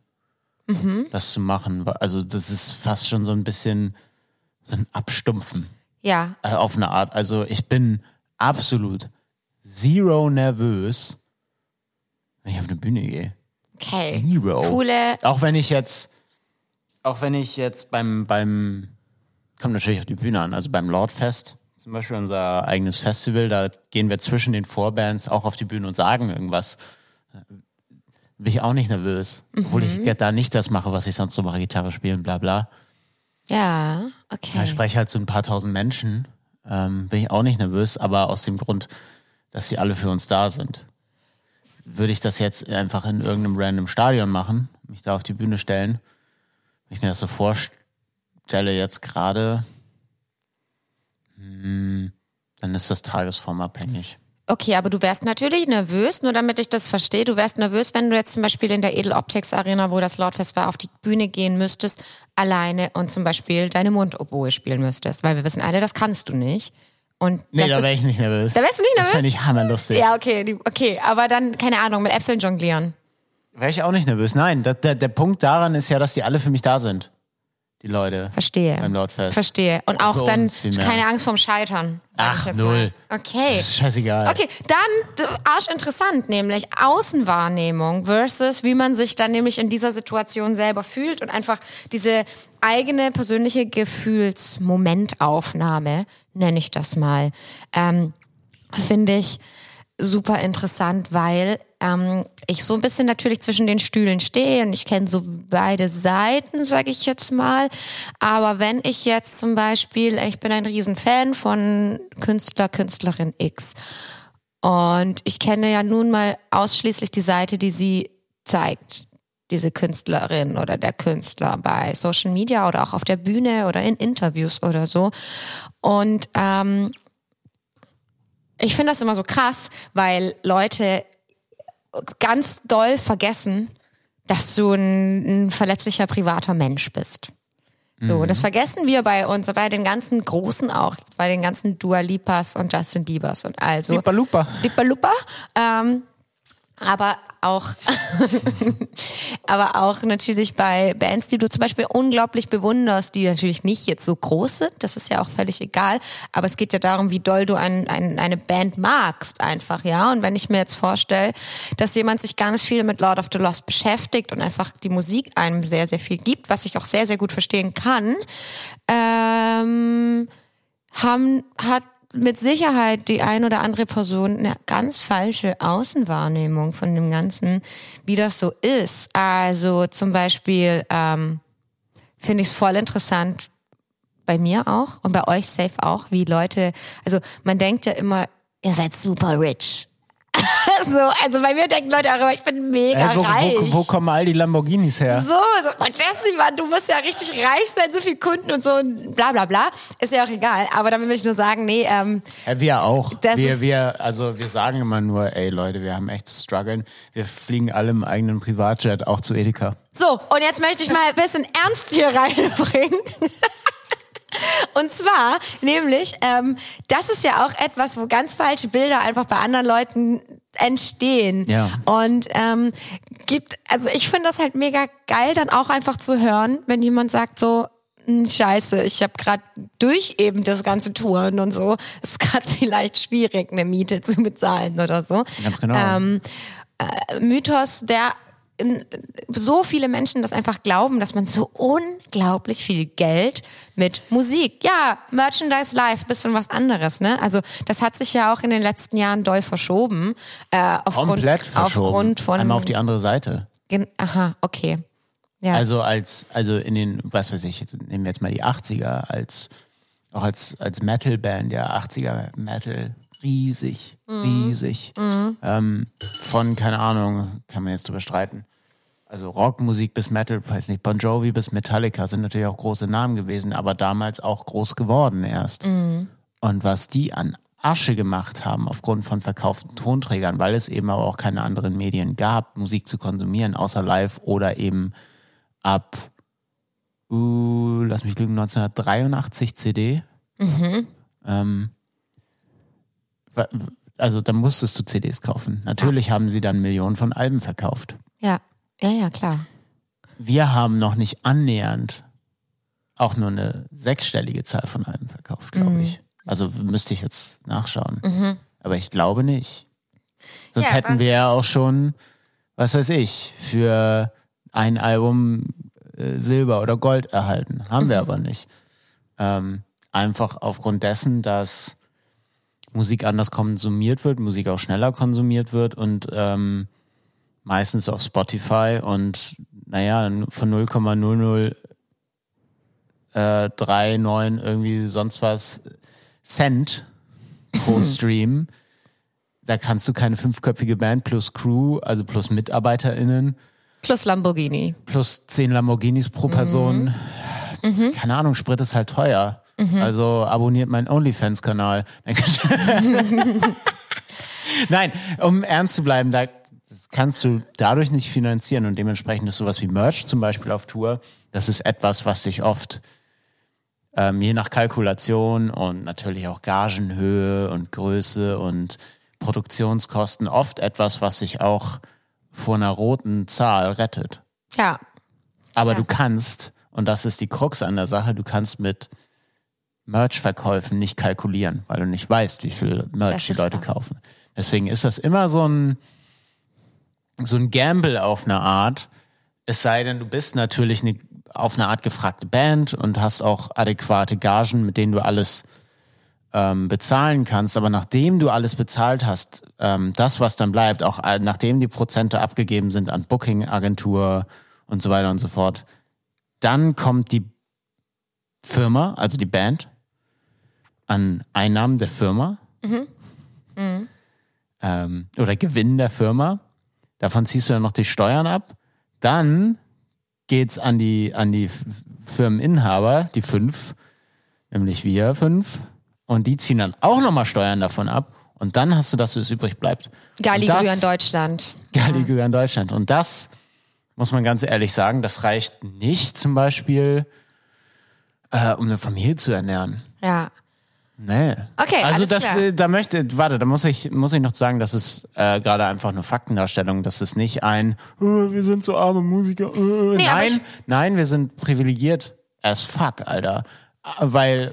das zu machen. Also das ist fast schon so ein bisschen so ein Abstumpfen Ja. äh, auf eine Art. Also ich bin absolut zero nervös, wenn ich auf eine Bühne gehe. Okay. Zero. Coole. Auch wenn ich jetzt, auch wenn ich jetzt beim, beim, kommt natürlich auf die Bühne an, also beim Lordfest, zum Beispiel unser eigenes Festival, da gehen wir zwischen den Vorbands auch auf die Bühne und sagen irgendwas. Bin ich auch nicht nervös. Obwohl ich da nicht das mache, was ich sonst so mache, Gitarre spielen, bla bla. Ja. Ja, Okay. ich spreche halt zu ein paar tausend Menschen. Ähm, bin ich auch nicht nervös, aber aus dem Grund, dass sie alle für uns da sind. Würde ich das jetzt einfach in irgendeinem random Stadion machen, mich da auf die Bühne stellen, wenn ich mir das so vorstelle jetzt gerade, hm, dann ist das tagesformabhängig. Okay, aber du wärst natürlich nervös, nur damit ich das verstehe. Du wärst nervös, wenn du jetzt zum Beispiel in der Edel Optics Arena, wo das Lordfest war, auf die Bühne gehen müsstest, alleine und zum Beispiel deine Mundoboe spielen müsstest. Weil wir wissen alle, das kannst du nicht. Und Nee, das da wäre ich nicht nervös. Da wärst du nicht Das nervös? fände ich hammerlustig. Ja, okay, okay, aber dann, keine Ahnung, mit Äpfeln jonglieren. Wäre ich auch nicht nervös. Nein, der, der, der Punkt daran ist ja, dass die alle für mich da sind. Die Leute. Verstehe. Beim Lordfest. Verstehe. Und auch Für dann uns vielmehr. keine Angst vorm Scheitern. sag ich Ach, jetzt null. Mal. Okay. Das ist scheißegal. Okay, dann das ist arschinteressant, nämlich Außenwahrnehmung versus wie man sich dann nämlich in dieser Situation selber fühlt und einfach diese eigene persönliche Gefühlsmomentaufnahme, nenne ich das mal, ähm, finde ich super interessant, weil ähm, ich so ein bisschen natürlich zwischen den Stühlen stehe und ich kenne so beide Seiten, sage ich jetzt mal. Aber wenn ich jetzt zum Beispiel, ich bin ein Riesenfan von Künstler, Künstlerin X und ich kenne ja nun mal ausschließlich die Seite, die sie zeigt, diese Künstlerin oder der Künstler bei Social Media oder auch auf der Bühne oder in Interviews oder so. Und ähm, ich finde das immer so krass, weil Leute ganz doll vergessen, dass du ein, ein verletzlicher privater Mensch bist. So, das vergessen wir bei uns, bei den ganzen Großen auch, bei den ganzen Dua Lipas und Justin Biebers und also. Lipa Lupa. Lipa Lupa. Ähm, aber auch, aber auch natürlich bei Bands, die du zum Beispiel unglaublich bewunderst, die natürlich nicht jetzt so groß sind, das ist ja auch völlig egal, aber es geht ja darum, wie doll du ein, ein, eine Band magst einfach, ja, und wenn ich mir jetzt vorstelle, dass jemand sich ganz viel mit Lord of the Lost beschäftigt und einfach die Musik einem sehr, sehr viel gibt, was ich auch sehr, sehr gut verstehen kann, ähm, haben, hat mit Sicherheit die ein oder andere Person eine ganz falsche Außenwahrnehmung von dem Ganzen, wie das so ist. Also zum Beispiel ähm, finde ich es voll interessant, bei mir auch und bei euch safe auch, wie Leute, also man denkt ja immer, ihr seid super rich. so, also bei mir denken Leute auch immer, ich bin mega Äh, wo, reich. wo, wo kommen all die Lamborghinis her? So, so oh, Jesse, Mann, du musst ja richtig reich sein, so viel Kunden und so und bla bla bla. Ist ja auch egal. Aber damit will ich nur sagen, nee, ähm, Ja, wir auch. Wir, wir, also wir sagen immer nur, ey Leute, wir haben echt zu strugglen. Wir fliegen alle im eigenen Privatjet, auch zu Edeka. so, und jetzt möchte ich mal ein bisschen Ernst hier reinbringen. Und zwar, nämlich, ähm, das ist ja auch etwas, wo ganz falsche Bilder einfach bei anderen Leuten entstehen. Ja. Und ähm, gibt, also ich finde das halt mega geil, dann auch einfach zu hören, wenn jemand sagt so, "Hm, Scheiße, ich habe gerade durch eben das ganze Touren und so, es ist gerade vielleicht schwierig, eine Miete zu bezahlen oder so. Ganz genau. Ähm, äh, Mythos, der so viele Menschen das einfach glauben, dass man so unglaublich viel Geld mit Musik, ja, Merchandise Live, bisschen was anderes, ne? Also das hat sich ja auch in den letzten Jahren doll verschoben. Äh, aufgrund, Komplett verschoben. Aufgrund von, Einmal auf die andere Seite. Aha, okay. Ja. Also als, also in den, was weiß ich, jetzt nehmen wir jetzt mal die 80er, als, auch als, als Metal-Band, ja, 80er Metal, riesig, riesig. Ähm, von, keine Ahnung, kann man jetzt drüber streiten. Also Rockmusik bis Metal, weiß nicht, Bon Jovi bis Metallica sind natürlich auch große Namen gewesen, aber damals auch groß geworden erst. Und was die an Asche gemacht haben aufgrund von verkauften Tonträgern, weil es eben aber auch keine anderen Medien gab, Musik zu konsumieren, außer live oder eben ab, uh, lass mich lügen, 1983 CD. Ähm, wa- also da musstest du CDs kaufen. Natürlich haben sie dann Millionen von Alben verkauft. ja, ja, ja, klar. Wir haben noch nicht annähernd auch nur eine sechsstellige Zahl von Alben verkauft, glaube ich. Also müsste ich jetzt nachschauen. Aber ich glaube nicht. Sonst Ja, hätten wir ja auch schon, was weiß ich, für ein Album äh, Silber oder Gold erhalten. Haben wir aber nicht. Ähm, einfach aufgrund dessen, dass Musik anders konsumiert wird, Musik auch schneller konsumiert wird und ähm, meistens auf Spotify und naja, von 0,00 äh, 3,9 irgendwie sonst was Cent pro Stream. Da kannst du keine fünfköpfige Band plus Crew, also plus MitarbeiterInnen, Plus Lamborghini. plus zehn Lamborghinis pro Person. Das- Keine Ahnung, Sprit ist halt teuer. Also abonniert meinen OnlyFans-Kanal. Nein, um ernst zu bleiben, da das kannst du dadurch nicht finanzieren und dementsprechend ist sowas wie Merch zum Beispiel auf Tour, das ist etwas, was sich oft ähm, je nach Kalkulation und natürlich auch Gagenhöhe und Größe und Produktionskosten oft etwas, was sich auch vor einer roten Zahl rettet. Ja, Aber Ja. du kannst, und das ist die Krux an der Sache, du kannst mit Merch-Verkäufen nicht kalkulieren, weil du nicht weißt, wie viel Merch die Leute wahr. kaufen. Deswegen ist das immer so ein, so ein Gamble auf eine Art. Es sei denn, du bist natürlich eine, auf eine Art gefragte Band und hast auch adäquate Gagen, mit denen du alles ähm, bezahlen kannst. Aber nachdem du alles bezahlt hast, ähm, das, was dann bleibt, auch äh, nachdem die Prozente abgegeben sind an Booking-Agentur und so weiter und so fort, dann kommt die Firma, also die Band, an Einnahmen der Firma Ähm, oder Gewinn der Firma. Davon ziehst du dann noch die Steuern ab. Dann geht's an die, an die Firmeninhaber, die fünf, nämlich wir fünf. Und die ziehen dann auch nochmal Steuern davon ab. Und dann hast du das, was übrig bleibt. Galli Und das- in Deutschland. Galliger in Deutschland. Und das, muss man ganz ehrlich sagen, das reicht nicht zum Beispiel, äh, um eine Familie zu ernähren. Ja. Nee. Okay, also das, klar. äh, da möchte, warte, da muss ich, muss ich noch sagen, das ist äh, gerade einfach eine Faktendarstellung. Das ist nicht ein, oh, wir sind so arme Musiker. Äh. Nee, nein, nein, wir sind privilegiert as fuck, Alter. Weil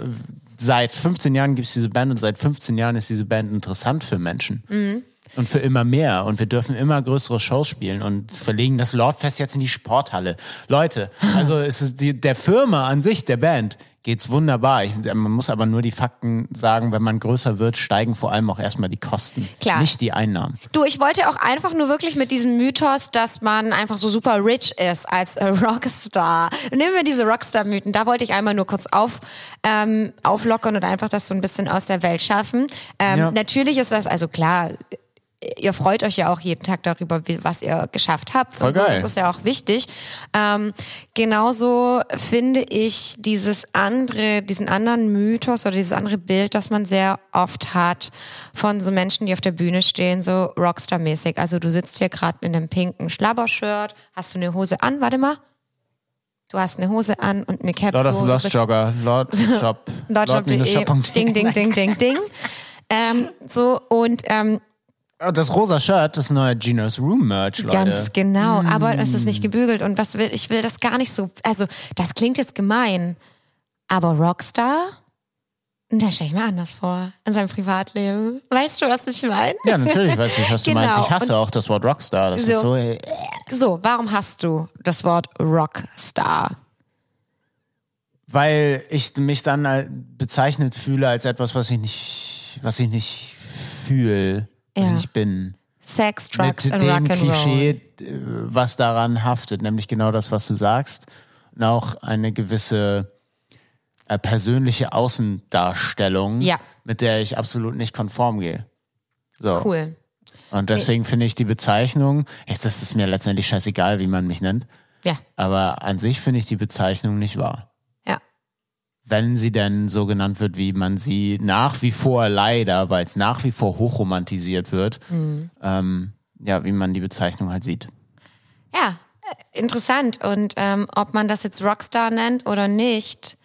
seit 15 Jahren gibt's diese Band und seit 15 Jahren ist diese Band interessant für Menschen. Mhm. Und für immer mehr. Und wir dürfen immer größere Shows spielen und verlegen das Lordfest jetzt in die Sporthalle. Leute, also es ist die, der Firma an sich, der Band, geht's wunderbar. Ich, man muss aber nur die Fakten sagen, wenn man größer wird, steigen vor allem auch erstmal die Kosten. Klar. Nicht die Einnahmen. Du, ich wollte auch einfach nur wirklich mit diesem Mythos, dass man einfach so super rich ist als äh, Rockstar. Nehmen wir diese Rockstar-Mythen. Da wollte ich einmal nur kurz auf, ähm, auflockern und einfach das so ein bisschen aus der Welt schaffen. Ähm, Ja. Natürlich ist das, also klar, ihr freut euch ja auch jeden Tag darüber, wie, was ihr geschafft habt. Voll so. geil. Das ist ja auch wichtig. Ähm, genauso finde ich dieses andere, diesen anderen Mythos oder dieses andere Bild, das man sehr oft hat von so Menschen, die auf der Bühne stehen, so Rockstar-mäßig. Also du sitzt hier gerade in einem pinken Schlabbershirt, hast du eine Hose an, warte mal. Du hast eine Hose an und eine Cap. Lord of so, Lost Jogger, Lord Shop, Deutschland.de. Lord-Shop.de. Ding, ding, ding, ding, ding. ähm, so und ähm, Das rosa Shirt, das neue Genius Room Merch, Leute. Ganz genau, aber es Mm. ist nicht gebügelt und was will ich will das gar nicht so. Also das klingt jetzt gemein, aber Rockstar Da stelle ich mir anders vor, in seinem Privatleben. Weißt du, was ich meine? Ja, natürlich weiß ich, was du Genau. meinst. Ich hasse auch das Wort Rockstar. Das ist So. so, äh, So, warum hast du das Wort Rockstar? weil ich mich dann äh, bezeichnet fühle als etwas, was ich nicht, was ich nicht fühle, was Ja. ich nicht bin. Sex, Drugs Mit and dem Rock'n'Roll. Klischee, äh, was daran haftet, nämlich genau das, was du sagst. Und auch eine gewisse äh, persönliche Außendarstellung, Ja. mit der ich absolut nicht konform gehe. So. Cool. Und deswegen finde ich die Bezeichnung, jetzt ist es mir letztendlich scheißegal, wie man mich nennt, Ja, aber an sich finde ich die Bezeichnung nicht wahr. Wenn sie denn so genannt wird, wie man sie nach wie vor leider, weil es nach wie vor hochromantisiert wird, Mhm. ähm, ja, wie man die Bezeichnung halt sieht. Ja, äh, interessant. Und ähm, ob man das jetzt Rockstar nennt oder nicht,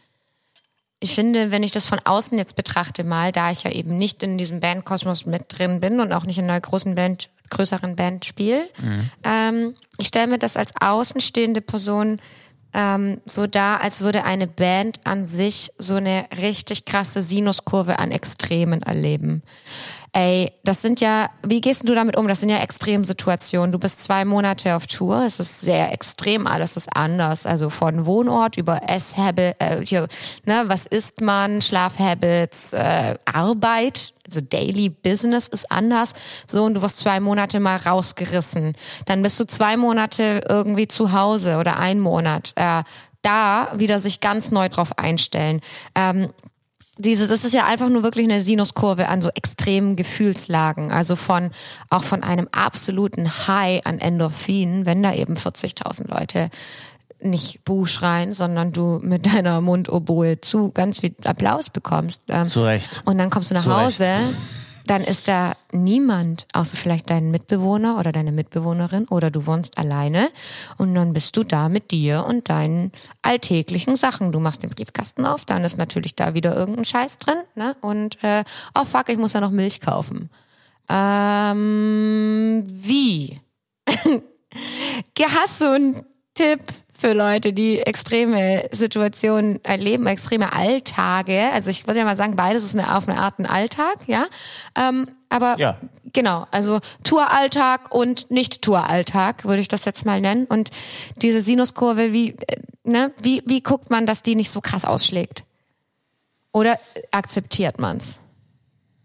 ich finde, wenn ich das von außen jetzt betrachte mal, da ich ja eben nicht in diesem Bandkosmos mit drin bin und auch nicht in einer großen Band, größeren Band spiele, ähm, ich stelle mir das als außenstehende Person ähm, so dar, als würde eine Band an sich so eine richtig krasse Sinuskurve an Extremen erleben. Ey, das sind ja, wie gehst du damit um? Das sind ja Extremsituationen. Du bist zwei Monate auf Tour, es ist sehr extrem, alles ist anders. Also von Wohnort über Esshabit, äh, hier, ne, was isst man, Schlafhabits, äh, Arbeit, also Daily Business ist anders. So, und du wirst zwei Monate mal rausgerissen. Dann bist du zwei Monate irgendwie zu Hause oder ein Monat. Äh, da wieder sich ganz neu drauf einstellen. Ähm, diese, das ist ja einfach nur wirklich eine Sinuskurve an so extremen Gefühlslagen. Also von, auch von einem absoluten High an Endorphinen, wenn da eben 40.000 Leute nicht Buh schreien, sondern du mit deiner Mundoboe zu ganz viel Applaus bekommst. Ähm, Zu Recht. und dann kommst du nach Zu Hause, dann ist da niemand, außer vielleicht dein Mitbewohner oder deine Mitbewohnerin oder du wohnst alleine und dann bist du da mit dir und deinen alltäglichen Sachen. Du machst den Briefkasten auf, dann ist natürlich da wieder irgendein Scheiß drin, ne? Und äh, oh fuck, ich muss ja noch Milch kaufen. Ähm, wie? Hast du einen Tipp für Leute, die extreme Situationen erleben, extreme Alltage? Also ich würde ja mal sagen, beides ist eine, auf eine Art ein Alltag, ja. Ähm, aber Ja. genau, also Touralltag und Nicht-Touralltag würde ich das jetzt mal nennen. Und diese Sinuskurve, wie, äh, ne, wie, wie guckt man, dass die nicht so krass ausschlägt? Oder akzeptiert man's?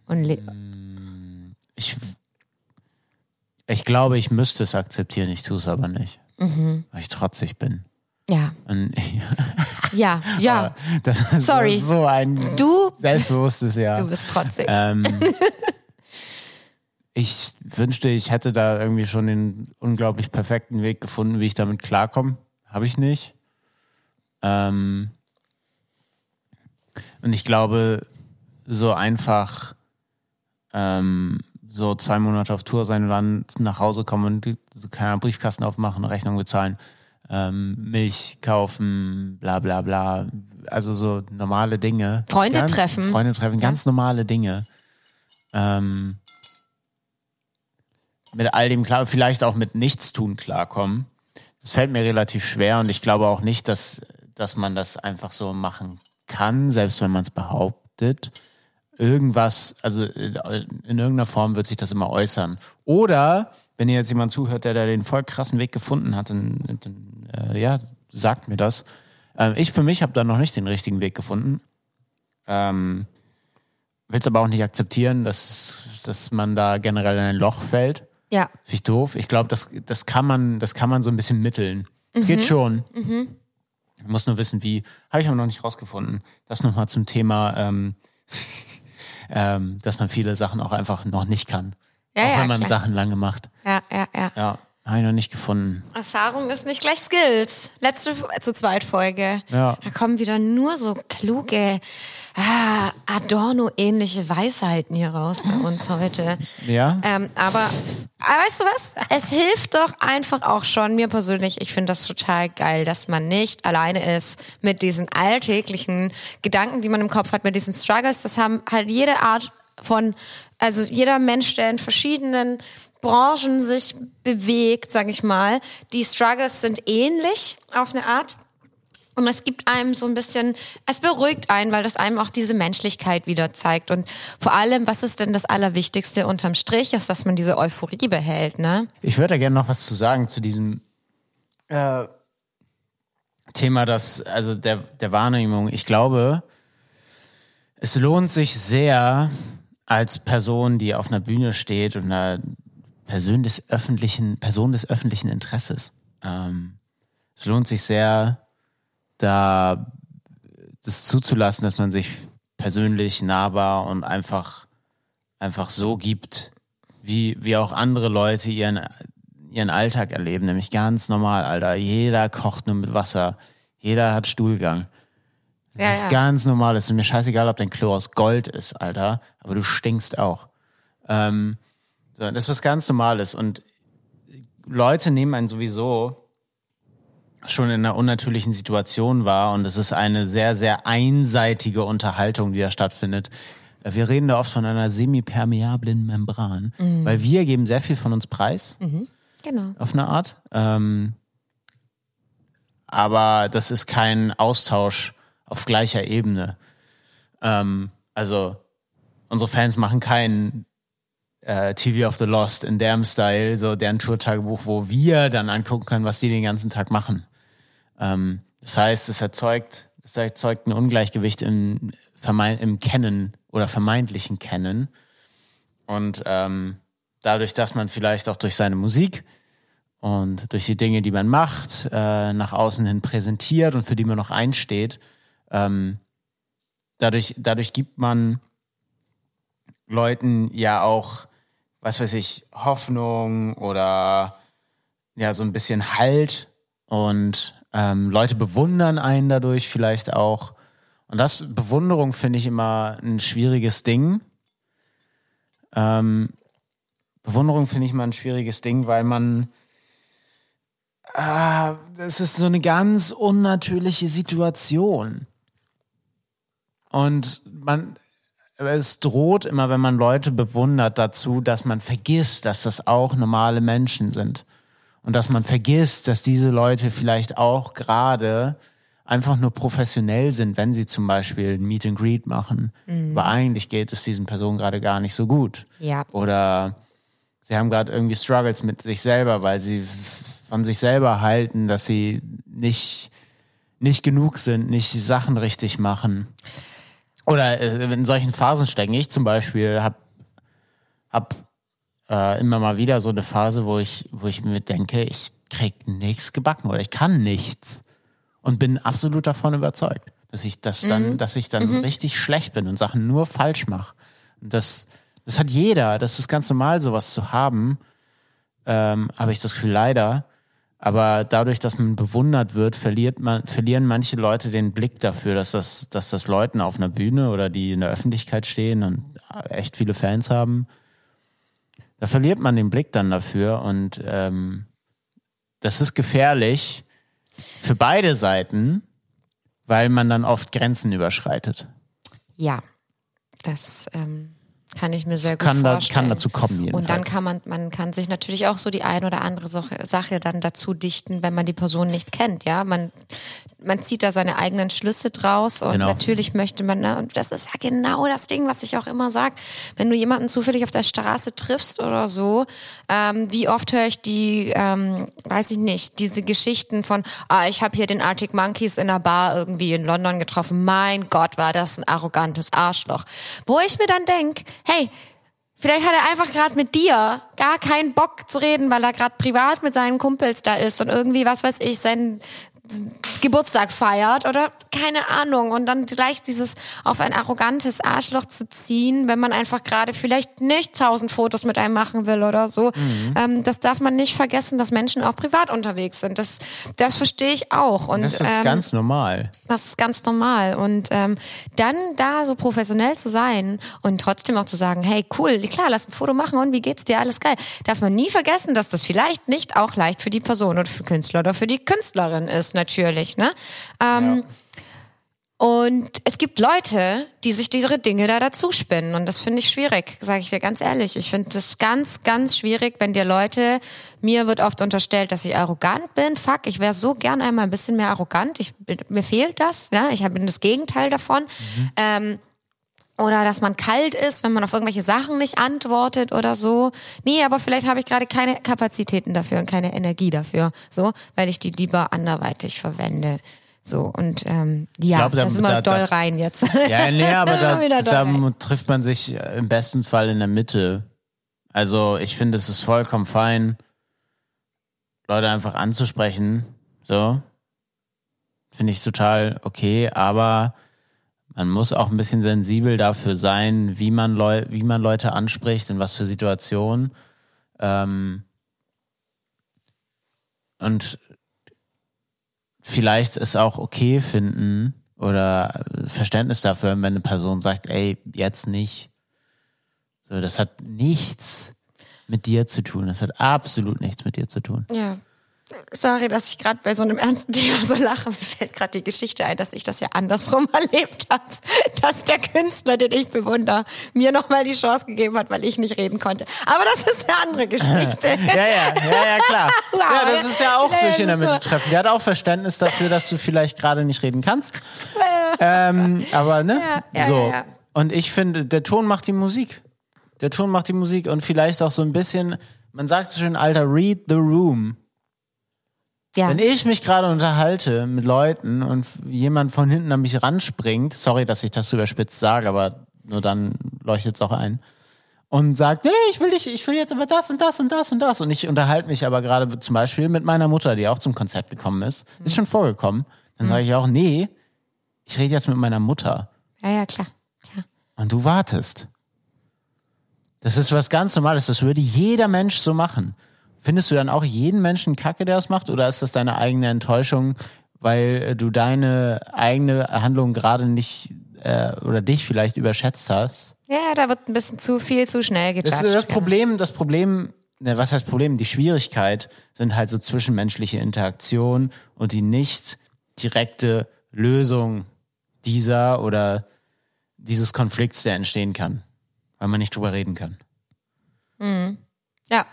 Und Ich, ich glaube, ich müsste es akzeptieren, ich tue es aber nicht. Mhm. Weil ich trotzig bin. ja, Und, ja, ja. das ist Sorry. so ein Du, selbstbewusstes Jahr. du bist trotzig. Ähm, ich wünschte, ich hätte da irgendwie schon den unglaublich perfekten Weg gefunden, wie ich damit klarkomme. Habe ich nicht. Ähm, und ich glaube, so einfach ähm, so zwei Monate auf Tour sein und dann nach Hause kommen und so keine Briefkasten aufmachen, Rechnung bezahlen, ähm, Milch kaufen, bla bla bla. Also so normale Dinge. Freunde ganz, treffen. Freunde treffen, ganz normale Dinge. Ähm, mit all dem klar, vielleicht auch mit Nichtstun klarkommen. Das fällt mir relativ schwer und ich glaube auch nicht, dass, dass man das einfach so machen kann, selbst wenn man es behauptet. Irgendwas, also in in irgendeiner Form wird sich das immer äußern. Oder wenn ihr jetzt jemand zuhört, der da den voll krassen Weg gefunden hat, dann, dann äh, ja, sagt mir das. Ähm, ich für mich habe da noch nicht den richtigen Weg gefunden. Ähm, Will es aber auch nicht akzeptieren, dass, dass man da generell in ein Loch fällt. ja. Finde ich doof. Ich glaube, das, das kann man, das kann man so ein bisschen mitteln. Es geht schon. Man muss nur wissen, wie. Habe ich aber noch nicht rausgefunden. Das nochmal zum Thema, ähm, ähm, dass man viele Sachen auch einfach noch nicht kann. Ja, auch ja, wenn man klar. Sachen lange macht. Ja, ja, ja. Ja, habe ich noch nicht gefunden. Erfahrung ist nicht gleich Skills. Letzte zu zweit Folge. Ja. Da kommen wieder nur so kluge, ah, Adorno-ähnliche Weisheiten hier raus bei uns heute. Ja. Ähm, aber, aber weißt du was? Es hilft doch einfach auch schon, mir persönlich, ich finde das total geil, dass man nicht alleine ist mit diesen alltäglichen Gedanken, die man im Kopf hat, mit diesen Struggles. Das haben halt jede Art von, also jeder Mensch, der in verschiedenen Branchen sich bewegt, sag ich mal, die Struggles sind ähnlich auf eine Art. Und es gibt einem so ein bisschen, es beruhigt einen, weil das einem auch diese Menschlichkeit wieder zeigt. Und vor allem, was ist denn das Allerwichtigste unterm Strich, ist, dass man diese Euphorie behält, ne? Ich würde da gerne noch was zu sagen zu diesem äh, Thema, das, also der, der Wahrnehmung. Ich glaube, es lohnt sich sehr, als Person, die auf einer Bühne steht und einer Person des öffentlichen, Person des öffentlichen Interesses. Ähm, es lohnt sich sehr, da das zuzulassen, dass man sich persönlich nahbar und einfach, einfach so gibt, wie, wie auch andere Leute ihren, ihren Alltag erleben, nämlich ganz normal, Alter. Jeder kocht nur mit Wasser. Jeder hat Stuhlgang. Das Ja, ist ja. ganz normal. Es ist mir scheißegal, ob dein Klo aus Gold ist, Alter. Aber du stinkst auch. Ähm, so, das ist was ganz Normales. Und Leute nehmen einen sowieso schon in einer unnatürlichen Situation wahr. Und es ist eine sehr, sehr einseitige Unterhaltung, die da stattfindet. Wir reden da oft von einer semipermeablen Membran, weil wir geben sehr viel von uns preis Genau. auf eine Art. Ähm, aber das ist kein Austausch auf gleicher Ebene. Ähm, also unsere Fans machen keinen äh, TV of the Lost in deren Style, so deren Tourtagebuch, wo wir dann angucken können, was die den ganzen Tag machen. Ähm, das heißt, es erzeugt, es erzeugt ein Ungleichgewicht im, im Kennen oder vermeintlichen Kennen. Und ähm, dadurch, dass man vielleicht auch durch seine Musik und durch die Dinge, die man macht, äh, nach außen hin präsentiert und für die man noch einsteht, ähm, dadurch, dadurch gibt man Leuten ja auch, was weiß ich, Hoffnung oder ja, so ein bisschen Halt und ähm, Leute bewundern einen dadurch vielleicht auch. Und das, Bewunderung finde ich immer ein schwieriges Ding. Ähm, Bewunderung finde ich immer ein schwieriges Ding, weil man ah, das ist so eine ganz unnatürliche Situation. Und man, es droht immer, wenn man Leute bewundert, dazu, dass man vergisst, dass das auch normale Menschen sind. Und dass man vergisst, dass diese Leute vielleicht auch gerade einfach nur professionell sind, wenn sie zum Beispiel ein Meet and Greet machen. Aber eigentlich geht es diesen Personen gerade gar nicht so gut. Ja. Oder sie haben gerade irgendwie Struggles mit sich selber, weil sie von sich selber halten, dass sie nicht, nicht genug sind, nicht die Sachen richtig machen. Oder äh, in solchen Phasen stecken. Ich zum Beispiel habe hab, äh, immer mal wieder so eine Phase, wo ich, wo ich mir denke, ich krieg nichts gebacken oder ich kann nichts. Und bin absolut davon überzeugt, dass ich das dann, dass ich dann richtig schlecht bin und Sachen nur falsch mache. Das, das hat jeder, das ist ganz normal, sowas zu haben. Ähm, habe ich das Gefühl, leider. Aber dadurch, dass man bewundert wird, verliert man, verlieren manche Leute den Blick dafür, dass das, dass das Leuten auf einer Bühne oder die in der Öffentlichkeit stehen und echt viele Fans haben, da verliert man den Blick dann dafür und ähm, das ist gefährlich für beide Seiten, weil man dann oft Grenzen überschreitet. Ja. Das ähm, kann ich mir sehr gut Kann, da, vorstellen. kann dazu kommen jedenfalls. Und dann kann man, man kann sich natürlich auch so die ein oder andere Sache, dann dazu dichten, wenn man die Person nicht kennt, ja. Man, man zieht da seine eigenen Schlüsse draus und Genau. natürlich möchte man, ne, und das ist ja genau das Ding, was ich auch immer sage. Wenn du jemanden zufällig auf der Straße triffst oder so, ähm, wie oft höre ich die, ähm, weiß ich nicht, diese Geschichten von, ah, ich habe hier den Arctic Monkeys in einer Bar irgendwie in London getroffen. Mein Gott, war das ein arrogantes Arschloch. Wo ich mir dann denk, hey, Vielleicht hat er einfach gerade mit dir gar keinen Bock zu reden, weil er gerade privat mit seinen Kumpels da ist und irgendwie, was weiß ich, seinen Geburtstag feiert oder keine Ahnung. Und dann gleich dieses auf ein arrogantes Arschloch zu ziehen, wenn man einfach gerade vielleicht nicht tausend Fotos mit einem machen will oder so. Ähm, das darf man nicht vergessen, dass Menschen auch privat unterwegs sind. Das, das verstehe ich auch. Und, das ist ähm, ganz normal. das ist ganz normal. Und ähm, dann da so professionell zu sein und trotzdem auch zu sagen, hey, cool, klar, lass ein Foto machen und wie geht's dir? Alles geil. Darf man nie vergessen, dass das vielleicht nicht auch leicht für die Person oder für Künstler oder für die Künstlerin ist, natürlich. Ne? Ähm, Und es gibt Leute, die sich diese Dinge da dazu spinnen. Und das finde ich schwierig, sage ich dir ganz ehrlich. Ich finde das ganz, ganz schwierig, wenn dir Leute, mir wird oft unterstellt, dass ich arrogant bin. Fuck, ich wäre so gern einmal ein bisschen mehr arrogant. Ich, mir fehlt das, ja. Ich bin das Gegenteil davon. Mhm. Ähm, oder dass man kalt ist, wenn man auf irgendwelche Sachen nicht antwortet oder so. Nee, aber vielleicht habe ich gerade keine Kapazitäten dafür und keine Energie dafür, so, weil ich die lieber anderweitig verwende. So, und ähm, ja, glaub, da, sind wir da, doll da, rein jetzt. Ja, nee, aber da, da trifft man sich im besten Fall in der Mitte. Also ich finde, es ist vollkommen fein, Leute einfach anzusprechen. So. Finde ich total okay, aber man muss auch ein bisschen sensibel dafür sein, wie man, Leu wie man Leute anspricht, in was für Situationen. Ähm und vielleicht es auch okay finden oder Verständnis dafür, wenn eine Person sagt, ey, jetzt nicht. So, das hat nichts mit dir zu tun. Das hat absolut nichts mit dir zu tun. Ja. Sorry, dass ich gerade bei so einem ernsten Thema so lache. Mir fällt gerade die Geschichte ein, dass ich das ja andersrum erlebt habe. Dass der Künstler, den ich bewundere, mir nochmal die Chance gegeben hat, weil ich nicht reden konnte. Aber das ist eine andere Geschichte. ja, ja, ja, ja, klar. Ja, das ist ja auch sich in der Mitte treffen. Der hat auch Verständnis dafür, dass du vielleicht gerade nicht reden kannst. ähm, aber, ne? Ja, ja, so. Ja, und ich finde, der Ton macht die Musik. Der Ton macht die Musik und vielleicht auch so ein bisschen, man sagt so schön, Alter, read the room. Ja. Wenn ich mich gerade unterhalte mit Leuten und jemand von hinten an mich ranspringt, sorry, dass ich das so überspitzt sage, aber nur dann leuchtet es auch ein, und sagt, nee, ich will dich, ich will jetzt aber das und das und das und das. Und ich unterhalte mich aber gerade zum Beispiel mit meiner Mutter, die auch zum Konzert gekommen ist. Mhm. Ist schon vorgekommen. Dann mhm. sage ich auch, nee, ich rede jetzt mit meiner Mutter. Ja, ja, klar. klar. Und du wartest. Das ist was ganz Normales. Das würde jeder Mensch so machen. Findest du dann auch jeden Menschen kacke, der das macht? Oder ist das deine eigene Enttäuschung, weil äh, du deine eigene Handlung gerade nicht äh, oder dich vielleicht überschätzt hast? Ja, da wird ein bisschen zu viel, zu schnell gejudged. Das, das Problem, das Problem, ne, was heißt Problem? Die Schwierigkeit sind halt so zwischenmenschliche Interaktion und die nicht direkte Lösung dieser oder dieses Konflikts, der entstehen kann, weil man nicht drüber reden kann. Mhm. Ja,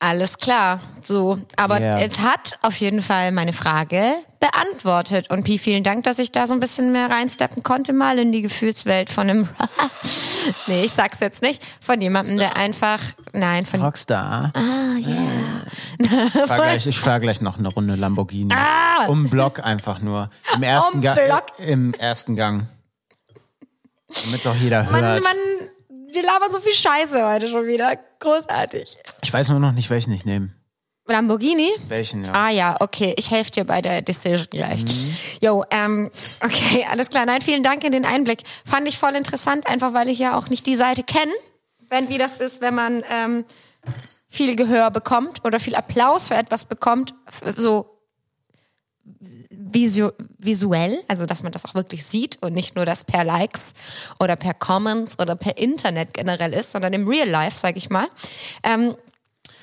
alles klar, so. Aber yeah. es hat auf jeden Fall meine Frage beantwortet. Und Pi, vielen Dank, dass ich da so ein bisschen mehr reinsteppen konnte, mal in die Gefühlswelt von einem, nee, ich sag's jetzt nicht, von jemandem, der einfach, nein, von... Rockstar. Ah, yeah. Ich fahr gleich, ich fahr gleich noch eine Runde Lamborghini. Ah. Um Block einfach nur. Im ersten um Gang. Im ersten Gang. Damit es auch jeder hört. Man, man wir labern so viel Scheiße heute schon wieder. Großartig. Ich weiß nur noch nicht, welchen ich nehme. Lamborghini? Welchen, ja. Ah ja, okay. Ich helfe dir bei der Decision gleich. Mhm. Jo, ähm, okay, alles klar. Nein, vielen Dank in den Einblick. Fand ich voll interessant, einfach weil ich ja auch nicht die Seite kenne, wenn wie das ist, wenn man ähm, viel Gehör bekommt oder viel Applaus für etwas bekommt, so visu visuell, also dass man das auch wirklich sieht und nicht nur das per Likes oder per Comments oder per Internet generell ist, sondern im Real Life, sag ich mal. Ähm,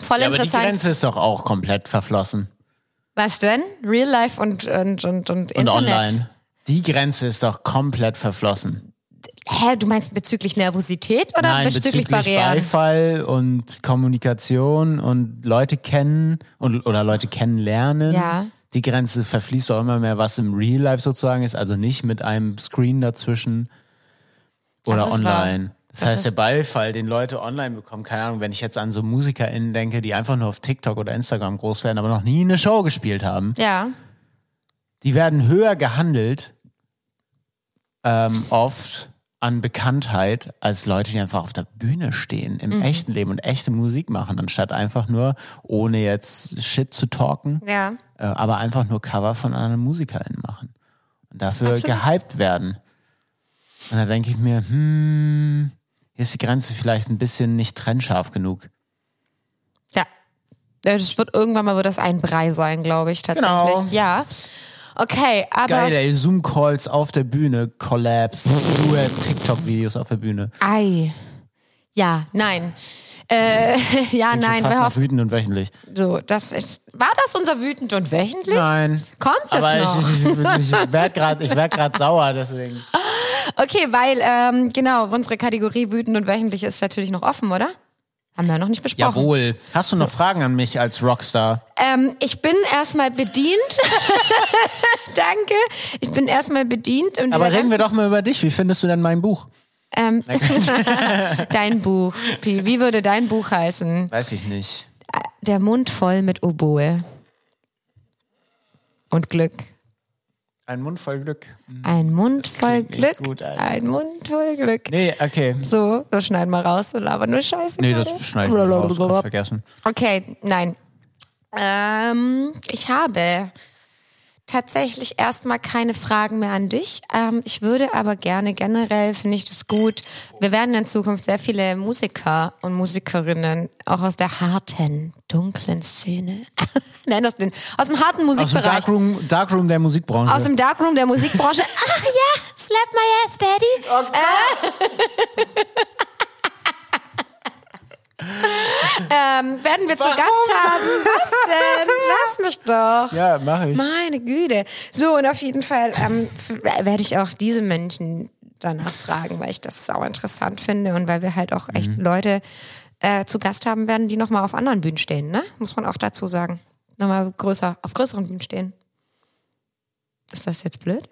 voll ja, interessant. Aber die Grenze ist doch auch komplett verflossen. Was denn? Real Life und, und, und, und Internet? Und online. Die Grenze ist doch komplett verflossen. Hä, du meinst bezüglich Nervosität oder Nein, bezüglich, bezüglich Barrieren? Beifall und Kommunikation und Leute kennen und, oder Leute kennenlernen. Ja die Grenze verfließt auch immer mehr, was im Real Life sozusagen ist, also nicht mit einem Screen dazwischen oder online. Wahr. Das, heißt, der Beifall, den Leute online bekommen, keine Ahnung, wenn ich jetzt an so MusikerInnen denke, die einfach nur auf TikTok oder Instagram groß werden, aber noch nie eine Show gespielt haben. Ja. Die werden höher gehandelt, ähm, oft an Bekanntheit als Leute, die einfach auf der Bühne stehen, im mhm. echten Leben und echte Musik machen, anstatt einfach nur, ohne jetzt Shit zu talken, ja. äh, aber einfach nur Cover von anderen MusikerInnen machen. Und dafür Absolut. gehypt werden. Und da denke ich mir, hm, hier ist die Grenze vielleicht ein bisschen nicht trennscharf genug. Ja. Das wird irgendwann mal wird das ein Brei sein, glaube ich, tatsächlich. Genau. Ja. Okay, aber. Geil, ey, Zoom-Calls auf der Bühne, Collabs, Duett, TikTok-Videos auf der Bühne. Ei. Ja, nein. Äh, ja, schon nein, fast wir hoffen, wütend und wöchentlich. so, das ist, war das unser wütend und wöchentlich? Nein. Kommt es Aber noch? ich, ich, ich werde gerade ich werd grad sauer, deswegen. Okay, weil, ähm, genau, unsere Kategorie wütend und wöchentlich ist natürlich noch offen, oder? Haben wir noch nicht besprochen. Jawohl. Hast du noch Fragen an mich als Rockstar? Ähm, ich bin erstmal bedient. Danke. Ich bin erstmal bedient. Und Aber reden wir doch mal über dich. Wie findest du denn mein Buch? Ähm, dein Buch. Pi, Wie würde dein Buch heißen? Weiß ich nicht. Der Mund voll mit Oboe. Und Glück. Ein Mund voll Glück. Ein Mund voll Glück. gut, ein Mund voll Glück. Nee, okay. So, das schneiden wir raus und labern nur Scheiße. Nee, gerade. das schneide ich raus. Kannst vergessen. Okay, nein. Ähm, ich habe tatsächlich erstmal keine Fragen mehr an dich. Ähm, ich würde aber gerne generell, finde ich das gut. Wir werden in Zukunft sehr viele Musiker und Musikerinnen auch aus der harten, dunklen Szene. Nein, aus, den, aus dem harten Aus dem Musikbereich. Darkroom, Darkroom der Musikbranche. Aus dem Darkroom der Musikbranche. Ach ja, slap my ass, Daddy. ähm, werden wir zu Warum? Gast haben. Was denn? Lass mich doch. ja, mache ich. Meine Güte. So, und auf jeden Fall ähm, werde ich auch diese Menschen danach fragen, weil ich das sau interessant finde und weil wir halt auch echt Leute äh, zu Gast haben werden, die nochmal auf anderen Bühnen stehen, ne? Muss man auch dazu sagen. Nochmal größer, auf größeren Bühnen stehen. Ist das jetzt blöd?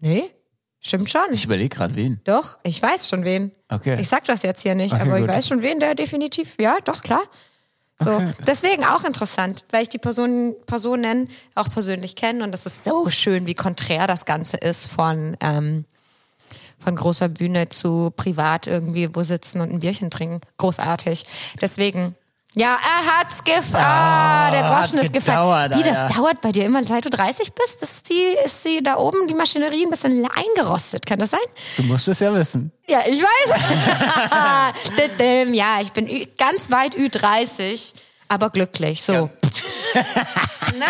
Nee? Stimmt schon. Ich überlege gerade wen. Doch, ich weiß schon wen. Okay. Ich sag das jetzt hier nicht, Okay, aber ich gut. weiß schon wen, der definitiv, ja, doch, klar. So, Okay. deswegen auch interessant, weil ich die Personen, Personen auch persönlich kenne und das ist so schön, wie konträr das Ganze ist von, ähm, von großer Bühne zu privat irgendwie wo sitzen und ein Bierchen trinken. Großartig. Deswegen, ja, er hat's gefallen. Ah, der Groschen ist gefallen. Wie, das Alter. dauert bei dir immer, seit du 30 bist? Ist die, ist sie da oben, die Maschinerie, ein bisschen eingerostet? Kann das sein? Du musst es ja wissen. Ja, ich weiß. Ja, ich bin ganz weit Ü30, aber glücklich. So. Ja. Na?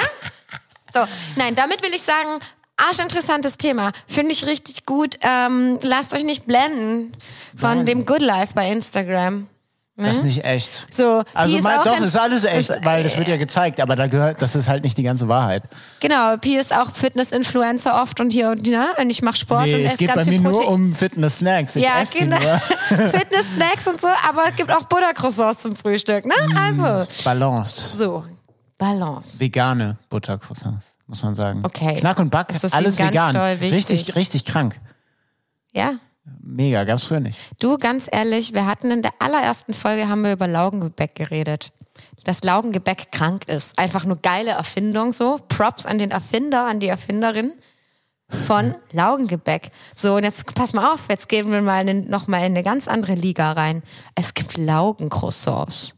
So, nein, damit will ich sagen, arschinteressantes Thema. Finde ich richtig gut. Ähm, lasst euch nicht blenden von Nein. dem Good Life bei Instagram. Das ist nicht echt. So, Also mal, doch, ist alles echt, ist- weil das wird ja gezeigt, aber da gehört, das ist halt nicht die ganze Wahrheit. Genau, Pi ist auch Fitness-Influencer oft und hier und ne, und ich mache Sport und Nee, es esse geht ganz bei mir nur um Fitness-Snacks. Ich Ja, esse genau. Fitness-Snacks und so, aber es gibt auch Buttercroissants zum Frühstück, ne? Mm. Also, Balanced. so, Balance. Vegane Buttercroissants, muss man sagen. Okay. Knack und Back, alles vegan. Richtig, richtig krank. Ja. Mega, gab's früher nicht. Du, ganz ehrlich, wir hatten in der allerersten Folge haben wir über Laugengebäck geredet. Dass Laugengebäck krank ist. Einfach nur geile Erfindung so. Props an den Erfinder, an die Erfinderin von Laugengebäck. So, und jetzt pass mal auf, jetzt gehen wir mal in, noch mal in eine ganz andere Liga rein. Es gibt Laugencroissants.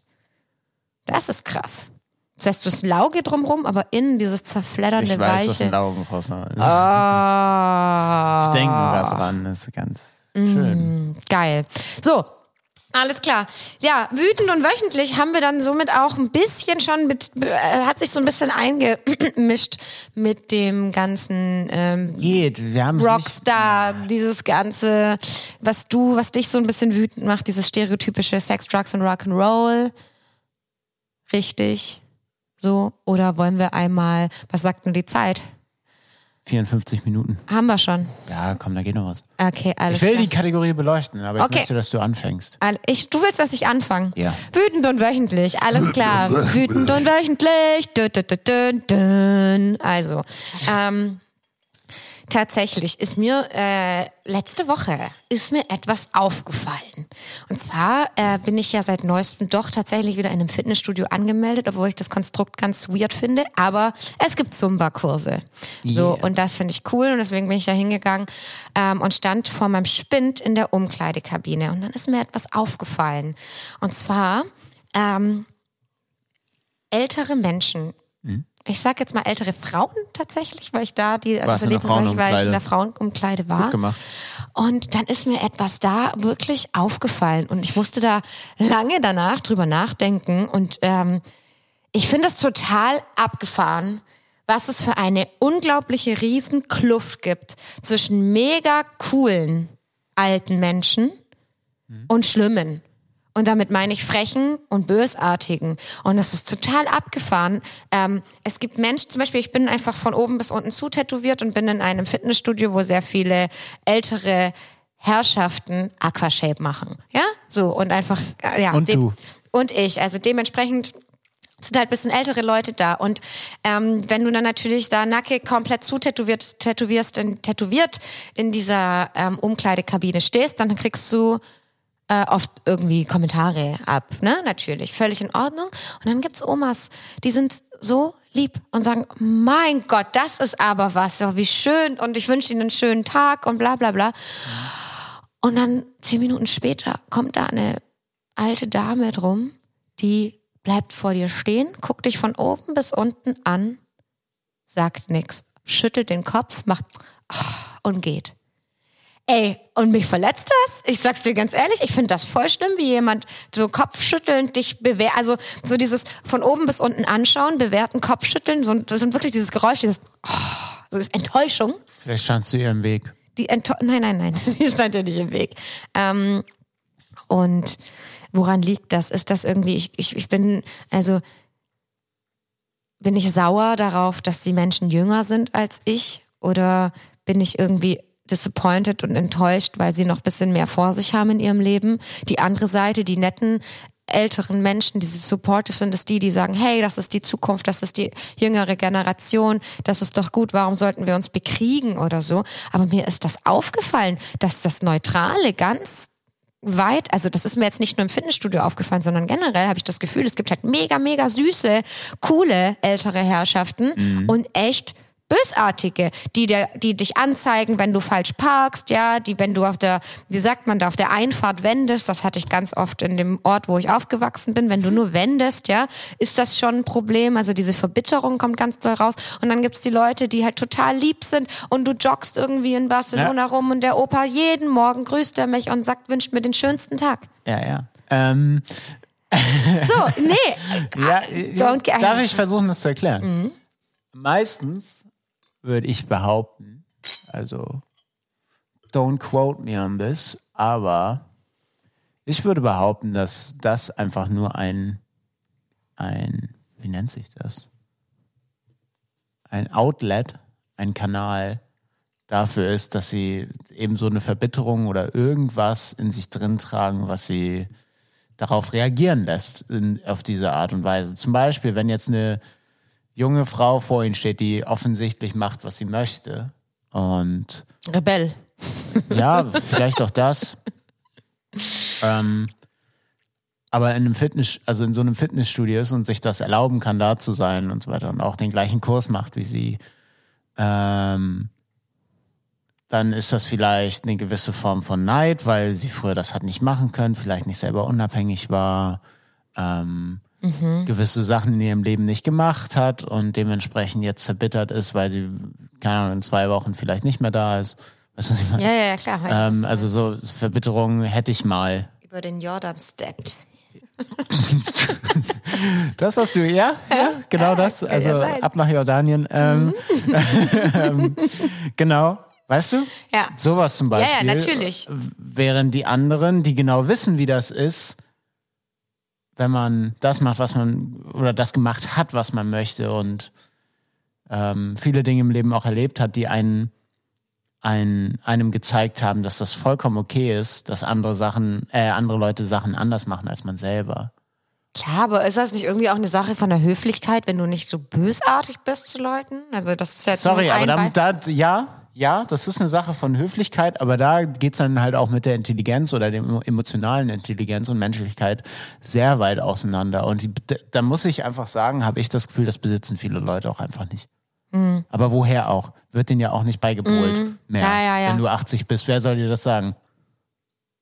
Das ist krass. Das heißt, du hast Lauge drumrum, aber innen dieses zerfleddernde Ich weiß, was ein Weiche. Laugencroissant ist. Ah. Ich denke nur da dran, das ist ganz schön. Geil. So. Alles klar. Ja, wütend und wöchentlich haben wir dann somit auch ein bisschen schon mit, äh, hat sich so ein bisschen eingemischt mit dem ganzen ähm, Geht, wir haben es nicht. Rockstar, dieses ganze, was du, was dich so ein bisschen wütend macht, dieses stereotypische Sex, Drugs und Rock'n'Roll. Richtig. So. Oder wollen wir einmal, was sagt denn die Zeit? 54 Minuten. Haben wir schon. Ja, komm, da geht noch was. Okay, alles Ich will klar. die Kategorie beleuchten, aber ich Okay. möchte, dass du anfängst. All- Ich, du willst, dass ich anfange? Ja. Wütend und wöchentlich, alles klar. Wütend und wöchentlich. Dün, dün, dün, dün, dün. Also, ähm, tatsächlich ist mir äh, letzte Woche ist mir etwas aufgefallen. Und zwar äh, bin ich ja seit neuestem doch tatsächlich wieder in einem Fitnessstudio angemeldet, obwohl ich das Konstrukt ganz weird finde. Aber es gibt Zumba-Kurse. So Yeah. und das finde ich cool und deswegen bin ich da hingegangen ähm, und stand vor meinem Spind in der Umkleidekabine und dann ist mir etwas aufgefallen. Und zwar ähm, ältere Menschen. Ich sag jetzt mal ältere Frauen tatsächlich, weil ich da die Warst also der erlebt habe, weil ich- weil ich in der Frauenumkleide war. Gut gemacht. Und dann ist mir etwas da wirklich aufgefallen und ich musste da lange danach drüber nachdenken und ähm, ich finde das total abgefahren, was es für eine unglaubliche Riesenkluft gibt zwischen mega coolen alten Menschen und schlimmen. Und damit meine ich frechen und bösartigen. Und das ist total abgefahren. Ähm, es gibt Menschen, zum Beispiel, ich bin einfach von oben bis unten zu tätowiert und bin in einem Fitnessstudio, wo sehr viele ältere Herrschaften Aquashape machen. Ja, so und einfach, äh, ja. Und du. Und ich. Also dementsprechend sind halt ein bisschen ältere Leute da. Und ähm, wenn du dann natürlich da nackig komplett zutätowiert tätowierst, in, tätowiert in dieser ähm, Umkleidekabine stehst, dann kriegst du äh, oft irgendwie Kommentare ab, ne? Natürlich, völlig in Ordnung. Und dann gibt's Omas, die sind so lieb und sagen, mein Gott, das ist aber was, oh, wie schön und ich wünsche Ihnen einen schönen Tag und bla bla bla. Und dann zehn Minuten später kommt da eine alte Dame drum, die bleibt vor dir stehen, guckt dich von oben bis unten an, sagt nix, schüttelt den Kopf, macht und geht. Ey, und mich verletzt das? Ich sag's dir ganz ehrlich, ich finde das voll schlimm, wie jemand so kopfschüttelnd dich bewährt, also so dieses von oben bis unten anschauen, bewerten, Kopfschütteln, so, das sind wirklich dieses Geräusch, dieses, oh, das ist Enttäuschung. Vielleicht standst du ihr im Weg. Die nein, nein, nein, die stand ja nicht im Weg. Ähm, und woran liegt das? Ist das irgendwie, ich, ich, ich bin, also bin ich sauer darauf, dass die Menschen jünger sind als ich? Oder bin ich irgendwie disappointed und enttäuscht, weil sie noch bisschen mehr vor sich haben in ihrem Leben? Die andere Seite, die netten älteren Menschen, die supportive sind, ist die, die sagen, hey, das ist die Zukunft, das ist die jüngere Generation, das ist doch gut, warum sollten wir uns bekriegen oder so? Aber mir ist das aufgefallen, dass das Neutrale ganz weit, also das ist mir jetzt nicht nur im Fitnessstudio aufgefallen, sondern generell habe ich das Gefühl, es gibt halt mega, mega süße, coole ältere Herrschaften Mhm. und echt bösartige, die der, die dich anzeigen, wenn du falsch parkst, ja, die, wenn du auf der, wie sagt man da, auf der Einfahrt wendest, das hatte ich ganz oft in dem Ort, wo ich aufgewachsen bin, wenn du nur wendest, ja, ist das schon ein Problem, also diese Verbitterung kommt ganz doll raus und dann gibt's die Leute, die halt total lieb sind und du joggst irgendwie in Barcelona rum und der Opa jeden Morgen grüßt er mich und sagt, wünscht mir den schönsten Tag. Ja, ja. Ähm, So, nee. ja, get- darf ich versuchen, das zu erklären? Meistens würde ich behaupten, also don't quote me on this, aber ich würde behaupten, dass das einfach nur ein, ein, wie nennt sich das? Ein Outlet, ein Kanal dafür ist, dass sie eben so eine Verbitterung oder irgendwas in sich drin tragen, was sie darauf reagieren lässt, in, auf diese Art und Weise. Zum Beispiel, wenn jetzt eine junge Frau vor ihnen steht, die offensichtlich macht, was sie möchte. Und Rebell. ja, vielleicht auch das. Ähm, aber in einem Fitness, also in so einem Fitnessstudio ist und sich das erlauben kann, da zu sein und so weiter und auch den gleichen Kurs macht wie sie, ähm, dann ist das vielleicht eine gewisse Form von Neid, weil sie früher das hat nicht machen können, vielleicht nicht selber unabhängig war, ähm, gewisse Sachen in ihrem Leben nicht gemacht hat und dementsprechend jetzt verbittert ist, weil sie, keine Ahnung, in zwei Wochen vielleicht nicht mehr da ist. Weißt du, was ich meine? Ja, ja, ja, klar. Ähm, also so Verbitterung hätte ich mal. Über den Jordan steppt. Das hast du, ja? Ja, genau das. ja Also ab nach Jordanien. Ähm, ähm, genau. Weißt du? Ja. Sowas zum Ja, ja, Beispiel. natürlich. Während die anderen, die genau wissen, wie das ist, wenn man das macht, was man, oder das gemacht hat, was man möchte und ähm, viele Dinge im Leben auch erlebt hat, die einen, einen, einem gezeigt haben, dass das vollkommen okay ist, dass andere Sachen, äh, andere Leute Sachen anders machen als man selber. Klar, aber ist das nicht irgendwie auch eine Sache von der Höflichkeit, wenn du nicht so bösartig bist zu Leuten? Also das ist ja Sorry, aber ein da, Be- da, ja, ja, das ist eine Sache von Höflichkeit, aber da geht's dann halt auch mit der Intelligenz oder der emotionalen Intelligenz und Menschlichkeit sehr weit auseinander. Und die, da muss ich einfach sagen, habe ich das Gefühl, das besitzen viele Leute auch einfach nicht. Aber woher auch? Wird denen ja auch nicht beigepolt mehr. Mhm. Ja, ja, ja. Wenn du 80 bist, wer soll dir das sagen?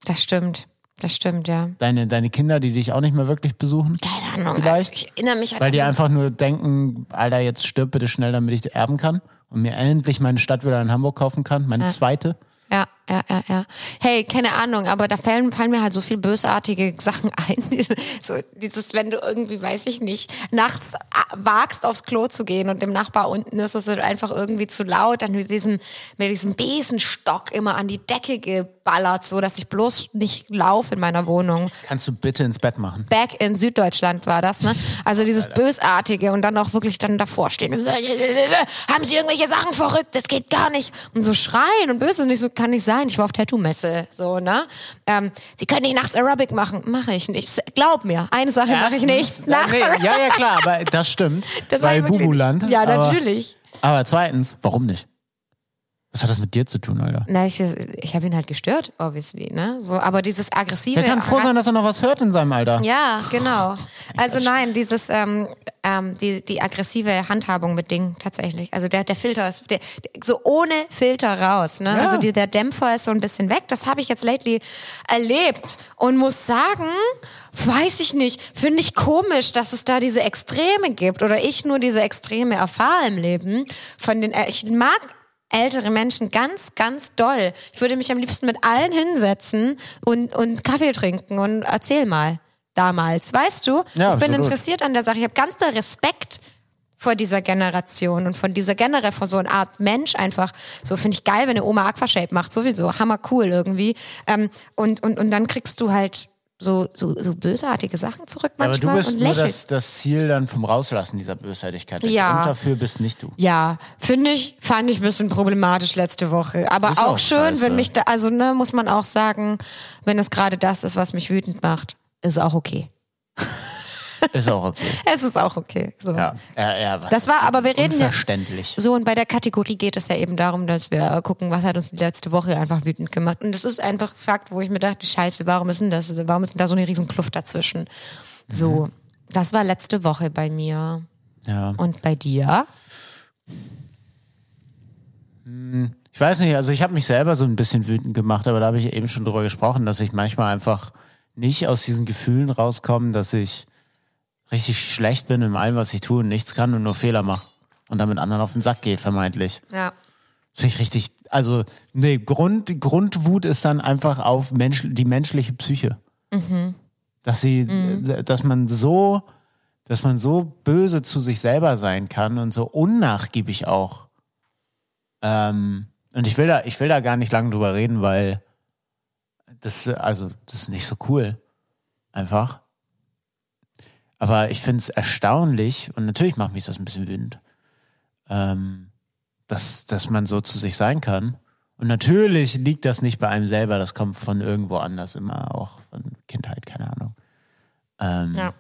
Das stimmt. Das stimmt, ja. Deine, deine Kinder, die dich auch nicht mehr wirklich besuchen? Keine Ahnung. Vielleicht? Ich erinnere mich an Weil die einfach nur denken, Alter, jetzt stirb bitte schnell, damit ich erben kann und mir endlich meine Stadt wieder in Hamburg kaufen kann, meine zweite. Ja. Ja, ja, ja. Hey, keine Ahnung, aber da fallen, fallen mir halt so viel bösartige Sachen ein. so dieses, wenn du irgendwie, weiß ich nicht, nachts wagst aufs Klo zu gehen und dem Nachbar unten ist es halt einfach irgendwie zu laut, dann mit diesem, mit diesem Besenstock immer an die Decke geballert, so dass ich bloß nicht laufe in meiner Wohnung. Kannst du bitte ins Bett machen? Back in Süddeutschland war das, ne? Also dieses Bösartige und dann auch wirklich dann davor stehen. Haben Sie irgendwelche Sachen verrückt? Das geht gar nicht. Und so schreien und böse und ich so, kann nicht sein. Ich war auf Tattoo-Messe, so, ne? Ähm, Sie können nicht nachts Aerobic machen. Mache ich nicht. Glaub mir, eine Sache mache ich nicht. Nachts nee, ja, ja, klar, aber das stimmt. Das bei Bubuland. Ja, aber, natürlich. Aber zweitens, warum nicht? Was hat das mit dir zu tun, Alter? Na, ich, ich habe ihn halt gestört, obviously, ne? So, aber dieses aggressive. Der kann froh sein, dass er noch was hört in seinem Alter. Ja, genau. Also nein, dieses ähm, ähm, die die aggressive Handhabung mit Dingen tatsächlich. Also der der Filter ist der, der, so ohne Filter raus. Ne? Ja. Also die, der Dämpfer ist so ein bisschen weg. Das habe ich jetzt lately erlebt und muss sagen, weiß ich nicht, finde ich komisch, dass es da diese Extreme gibt oder ich nur diese Extreme erfahre im Leben. Von den äh, ich mag ältere Menschen ganz, ganz doll. Ich würde mich am liebsten mit allen hinsetzen und, und Kaffee trinken und erzähl mal damals. Weißt du? Ja, ich bin absolut. interessiert an der Sache. Ich habe ganz doll Respekt vor dieser Generation und von dieser generell von so einer Art Mensch einfach. So finde ich geil, wenn eine Oma Aquashape macht, sowieso. Hammer cool irgendwie. Ähm, und, und, und dann kriegst du halt so, so, so bösartige Sachen zurück aber manchmal du bist und nur lächelst. das, das Ziel dann vom Rauslassen dieser Bösartigkeit. Der Ja. Grund dafür bist nicht du. Ja, finde ich, fand ich ein bisschen problematisch letzte Woche. Aber auch, auch schön, scheiße. wenn mich da, also ne, muss man auch sagen, wenn es gerade das ist, was mich wütend macht, ist auch okay. Ist auch okay. Es ist auch okay. So. Ja, ja, ja was Das war, aber wir reden ja. So, und bei der Kategorie geht es ja eben darum, dass wir gucken, was hat uns die letzte Woche einfach wütend gemacht. Und das ist einfach Fakt, wo ich mir dachte, scheiße, warum ist denn das, warum ist denn da so eine riesen Kluft dazwischen? So, das war letzte Woche bei mir. Ja. Und bei dir? Ich weiß nicht, also ich habe mich selber so ein bisschen wütend gemacht, aber da habe ich eben schon drüber gesprochen, dass ich manchmal einfach nicht aus diesen Gefühlen rauskomme, dass ich richtig schlecht bin in allem, was ich tue und nichts kann und nur Fehler mache und damit anderen auf den Sack gehe, vermeintlich. Ja. Das finde ich richtig, also nee, Grund, Grundwut ist dann einfach auf Mensch, die menschliche Psyche. Dass sie, dass man so, dass man so böse zu sich selber sein kann und so unnachgiebig auch. Ähm, und ich will da, ich will da gar nicht lange drüber reden, weil das, also, das ist nicht so cool. Einfach. Aber ich finde es erstaunlich und natürlich macht mich das ein bisschen wütend, ähm, dass, dass man so zu sich sein kann. Und natürlich liegt das nicht bei einem selber, das kommt von irgendwo anders, immer auch von Kindheit, keine Ahnung. Ähm, Ja.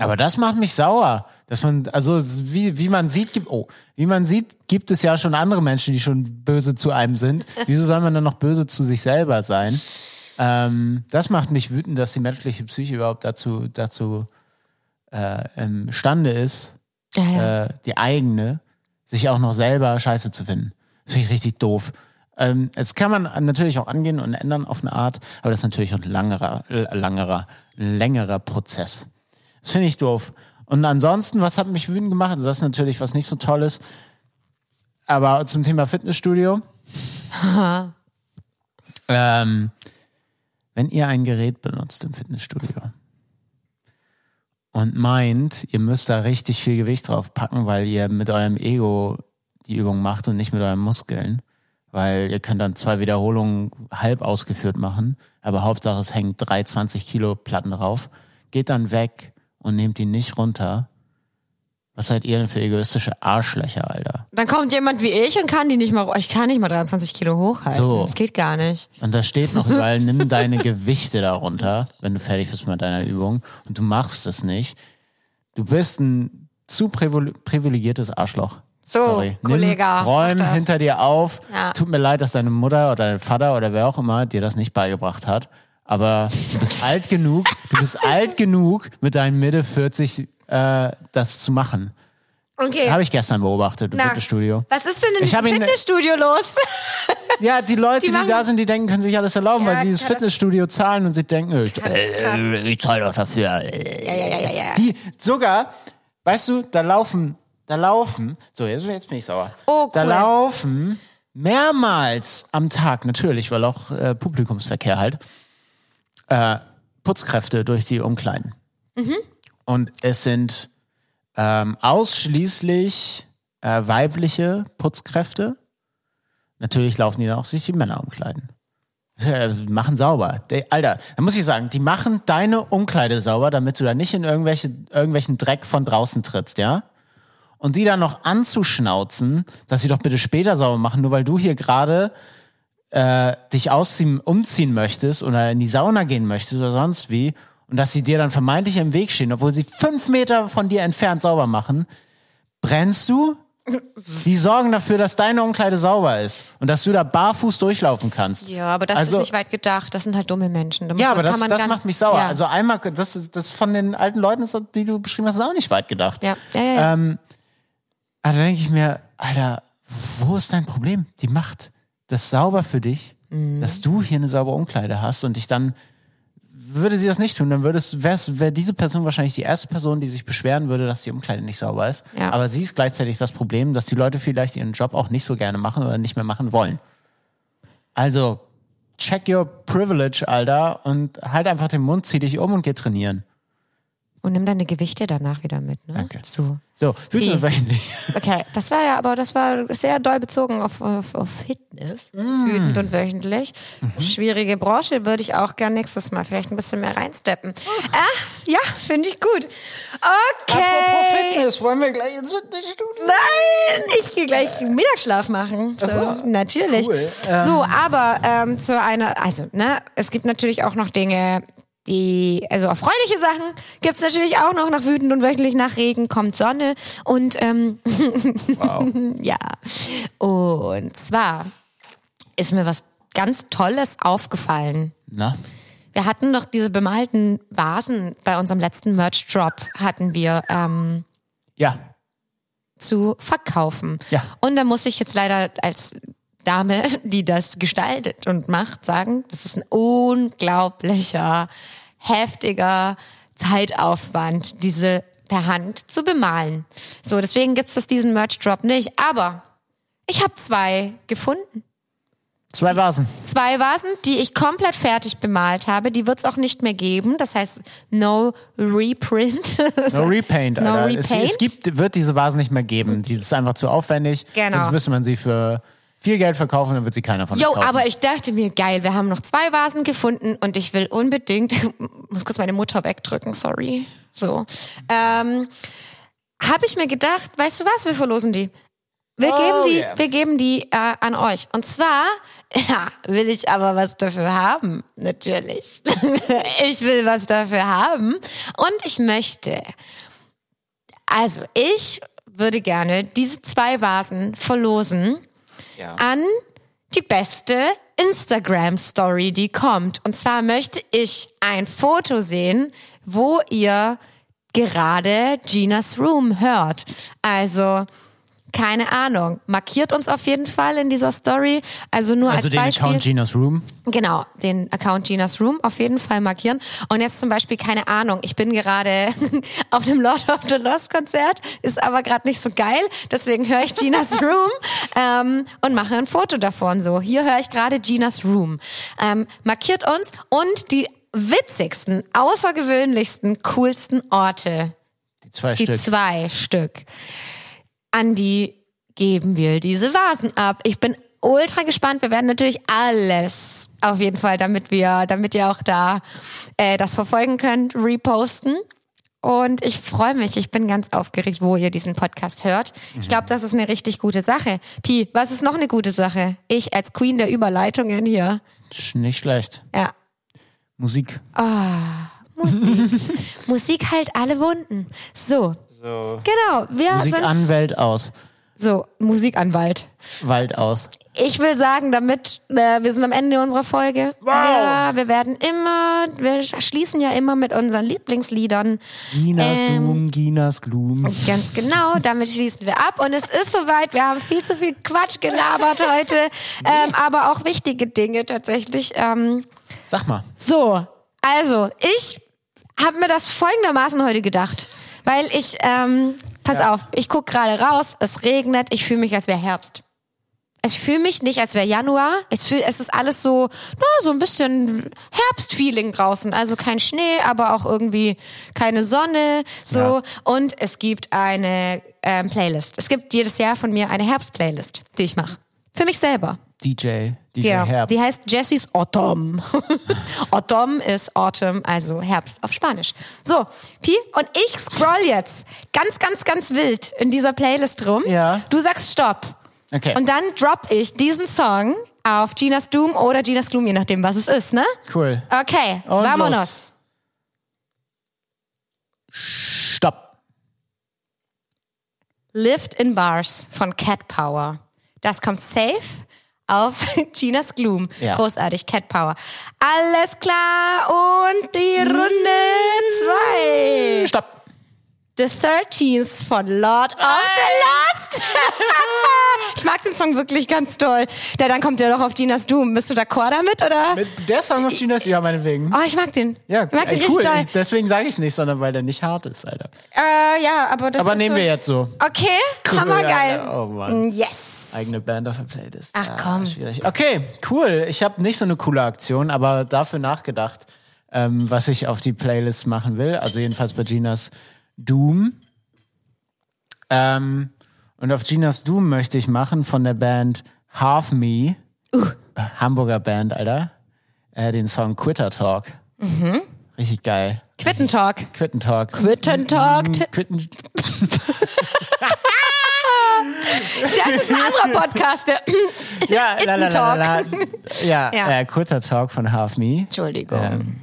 aber das macht mich sauer, dass man, also wie, wie man sieht, gibt, oh, wie man sieht, gibt es ja schon andere Menschen, die schon böse zu einem sind. Wieso soll man dann noch böse zu sich selber sein? Ähm, das macht mich wütend, dass die menschliche Psyche überhaupt dazu, dazu äh, imstande ist, Ja, ja. äh, die eigene, sich auch noch selber scheiße zu finden. Das finde ich richtig doof. Ähm, das kann man natürlich auch angehen und ändern auf eine Art, aber das ist natürlich ein langerer, langerer, längerer Prozess. Das finde ich doof. Und ansonsten, was hat mich wütend gemacht? Also das ist natürlich was nicht so Tolles. Aber zum Thema Fitnessstudio. ähm, wenn ihr ein Gerät benutzt im Fitnessstudio und meint, ihr müsst da richtig viel Gewicht drauf packen, weil ihr mit eurem Ego die Übung macht und nicht mit euren Muskeln, weil ihr könnt dann zwei Wiederholungen halb ausgeführt machen, aber Hauptsache es hängen drei 20 Kilo Platten drauf, geht dann weg und nehmt die nicht runter. Was seid ihr denn für egoistische Arschlöcher, Alter? Dann kommt jemand wie ich und kann die nicht mal, ich kann nicht mal 23 Kilo hochhalten. So. Das geht gar nicht. Und da steht noch überall, nimm deine Gewichte darunter, wenn du fertig bist mit deiner Übung und du machst es nicht. Du bist ein zu privil- privilegiertes Arschloch. So, Sorry. Kollege, Nimm, räum hinter dir auf. Ja. Tut mir leid, dass deine Mutter oder dein Vater oder wer auch immer dir das nicht beigebracht hat. Aber du bist alt genug, du bist alt genug, mit deinen Mitte 40 äh, das zu machen. Okay. Habe ich gestern beobachtet im Na, Fitnessstudio. Was ist denn in hab diesem ihn- Fitnessstudio los? Ja, die Leute, Die die, da sind, die denken, können sich alles erlauben, Ja, weil sie das Fitnessstudio zahlen und sie denken, äh, ich, Krass. äh, ich zahle doch dafür. ja, ja, ja, ja, ja. Die sogar, weißt du, da laufen, da laufen, so jetzt, jetzt bin ich sauer. Oh, Da cool. laufen mehrmals am Tag, natürlich, weil auch äh, Publikumsverkehr halt, äh, Putzkräfte durch die Umkleiden. Und es sind ähm, ausschließlich äh, weibliche Putzkräfte. Natürlich laufen die dann auch durch die Männer umkleiden. Äh, machen sauber. De, Alter, da muss ich sagen, die machen deine Umkleide sauber, damit du da nicht in irgendwelche, irgendwelchen Dreck von draußen trittst, ja? Und die dann noch anzuschnauzen, dass sie doch bitte später sauber machen, nur weil du hier gerade äh, dich ausziehen, umziehen möchtest oder in die Sauna gehen möchtest oder sonst wie und dass sie dir dann vermeintlich im Weg stehen, obwohl sie fünf Meter von dir entfernt sauber machen, brennst du? Die sorgen dafür, dass deine Umkleide sauber ist und dass du da barfuß durchlaufen kannst. Ja, aber das Also- ist nicht weit gedacht. Das sind halt dumme Menschen. Da Ja, aber kann das, man das macht mich sauer. Ja. Also einmal, das ist das von den alten Leuten, die du beschrieben hast, ist auch nicht weit gedacht. ja, ja, ja. ja. Ähm, aber da denke ich mir, Alter, wo ist dein Problem? Die macht das sauber für dich, Mhm. dass du hier eine saubere Umkleide hast und dich dann würde sie das nicht tun, dann wäre diese Person wahrscheinlich die erste Person, die sich beschweren würde, dass die Umkleide nicht sauber ist. Ja. Aber sie ist gleichzeitig das Problem, dass die Leute vielleicht ihren Job auch nicht so gerne machen oder nicht mehr machen wollen. Also check your privilege, Alter, und halt einfach den Mund, zieh dich um und geh trainieren. Und nimm deine Gewichte danach wieder mit, ne? Danke. So. So, wütend und wöchentlich. Okay, das war ja, aber das war sehr doll bezogen auf, auf, auf Fitness. Mm. Wütend und wöchentlich. Mhm. Schwierige Branche würde ich auch gern nächstes Mal vielleicht ein bisschen mehr reinsteppen. Ah, ja, finde ich gut. Okay. Fitness, wollen wir gleich ins Fitnessstudio? Nein, ich gehe gleich Mittagsschlaf machen. So, so. Natürlich. Cool. So, aber ähm, zu einer, also, ne, es gibt natürlich auch noch Dinge, die, also erfreuliche Sachen gibt's natürlich auch noch nach wütend und wöchentlich nach Regen kommt Sonne und ähm, ja. Und zwar ist mir was ganz Tolles aufgefallen. Na? Wir hatten noch diese bemalten Vasen bei unserem letzten Merch-Drop hatten wir ähm, Ja. zu verkaufen. Ja. Und da muss ich jetzt leider als Dame, die das gestaltet und macht, sagen, das ist ein unglaublicher, heftiger Zeitaufwand, diese per Hand zu bemalen. So, deswegen gibt's das diesen Merch-Drop nicht. Aber ich habe zwei gefunden. Zwei Vasen. Zwei Vasen, die ich komplett fertig bemalt habe. Die wird's auch nicht mehr geben. Das heißt, no reprint. No Repaint, No Alter. Es, Repaint? es gibt, wird diese Vasen nicht mehr geben. Die ist einfach zu aufwendig. Genau. Sonst müsste man sie für viel Geld verkaufen, dann wird sie keiner von uns Jo, kaufen. aber ich dachte mir, geil, wir haben noch zwei Vasen gefunden und ich will unbedingt, muss kurz meine Mutter wegdrücken, sorry. So. Ähm, Habe ich mir gedacht, weißt du was, wir verlosen die. Wir Oh, geben die, yeah. wir geben die äh, an euch. Und zwar, ja, will ich aber was dafür haben, natürlich. ich will was dafür haben und ich möchte. Also, ich würde gerne diese zwei Vasen verlosen ja. an die beste Instagram-Story, die kommt. Und zwar möchte ich ein Foto sehen, wo ihr gerade Ginas Room hört. Also, keine Ahnung. Markiert uns auf jeden Fall in dieser Story. Also nur also als den Beispiel. Account Gina's Room. Genau, den Account Ginas Room auf jeden Fall markieren. Und jetzt zum Beispiel, keine Ahnung, ich bin gerade auf dem Lord of the Lost Konzert, ist aber gerade nicht so geil, deswegen höre ich Ginas Room ähm, und mache ein Foto davon. So, hier höre ich gerade Ginas Room. Ähm, markiert uns und die witzigsten, außergewöhnlichsten, coolsten Orte, Die zwei die Stück. zwei Stück, an die geben wir diese Vasen ab. Ich bin ultra gespannt. Wir werden natürlich alles auf jeden Fall, damit wir, damit ihr auch da äh, das verfolgen könnt, reposten. Und ich freue mich. Ich bin ganz aufgeregt, wo ihr diesen Podcast hört. Ich glaube, das ist eine richtig gute Sache. Pi, was ist noch eine gute Sache? Ich als Queen der Überleitungen hier. Nicht schlecht. Ja. Musik. Musik heilt alle Wunden. So. Genau. Wir sind Musikanwält aus. so Musikanwalt. Wald aus. Ich will sagen, damit äh, wir sind am Ende unserer Folge. Ja, wir werden immer, wir schließen ja immer mit unseren Lieblingsliedern. Ginas Ähm, Gloom, Ginas Gloom. Ganz genau, damit schließen wir ab. Und es ist soweit, wir haben viel zu viel Quatsch gelabert heute, ähm, aber auch wichtige Dinge tatsächlich. Ähm, Sag mal. so, also ich habe mir das folgendermaßen heute gedacht, weil ich, ähm, pass auf, ich guck gerade raus, es regnet, ich fühle mich, als wäre Herbst. Ich fühle mich nicht, als wäre Januar. Ich fühl, es ist alles so, na, so ein bisschen Herbstfeeling draußen. Also kein Schnee, aber auch irgendwie keine Sonne. So. Ja. Und es gibt eine ähm, Playlist. Es gibt jedes Jahr von mir eine Herbst-Playlist, die ich mache. Für mich selber. DJ, DJ Ja, Herbst. die heißt Jessie's Autumn. Autumn ist Autumn, also Herbst auf Spanisch. So, Pi, und ich scroll jetzt ganz, ganz, ganz wild in dieser Playlist rum. Ja. Du sagst Stopp. Okay. Und dann drop ich diesen Song auf Gina's Doom oder Gina's Gloom, je nachdem, was es ist, ne? cool. Okay, Und vamonos. los. Stopp. Lift in Bars von Cat Power. Das kommt safe auf Gina's Gloom. Ja. Großartig, Cat Power. Alles klar und die Runde zwei. Stopp. The 13th von Lord of the Lost. ich mag den Song wirklich ganz toll. Ja, dann kommt der doch auf Gina's Doom. Bist du d'accord damit, oder? Mit der Song auf Gina's, ja, meinetwegen. Oh, ich mag den. Ja, ich mag den ey, cool. richtig doll. Ich, deswegen sage ich es nicht, sondern weil der nicht hart ist, Alter. Äh, ja, aber das Aber ist nehmen so wir jetzt so. Okay, Cool, hammergeil. Alter. Oh Mann. Yes. Eigene Band auf der Playlist. Ach, Ja, komm. Schwierig. Okay, cool. Ich habe nicht so eine coole Aktion, aber dafür nachgedacht, ähm, was ich auf die Playlist machen will. Also jedenfalls bei Ginas Doom. Ähm, und auf Ginas Doom möchte ich machen von der Band Half Me. Uh. Äh, Hamburger Band, Alter. Äh, den Song Quitter Talk. Mhm. Richtig geil. Quittentalk. Quitten Talk. Quittentalk. Quitten. Das ist ein anderer Podcast. Der Ja, la, la, la, la. Ja, Ja. Äh, Quitter Talk von Half Me. Entschuldigung. Ähm,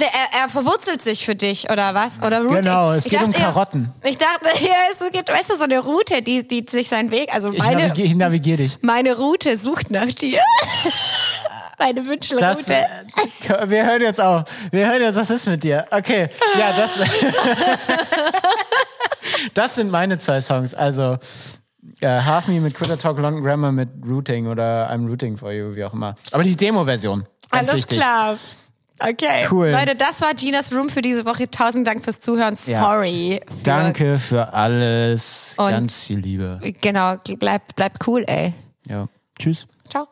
er, er verwurzelt sich für dich, oder was? Oder Routing. Genau, es Ich geht um dachte, er- Karotten. Ich dachte, ja, es geht, weißt du, so eine Route, die, die sich seinen Weg, also Ich, meine, navigiere, ich navigiere dich. meine Route sucht nach dir. Meine Wünschelroute. wir hören jetzt auf. Wir hören jetzt, was ist mit dir? Okay, ja, das, das sind meine zwei Songs. Also äh, Half Me mit Quitter Talk, London Grammar mit Routing oder I'm Rooting for You, wie auch immer. Aber die Demo-Version. Alles wichtig. klar. Okay. Cool. Leute, das war Ginas Room für diese Woche. Tausend Dank fürs Zuhören. Ja. Sorry. Für, Danke für alles. Und- Ganz viel Liebe. Genau, bleib, bleib cool, ey. Ja. Tschüss. Ciao.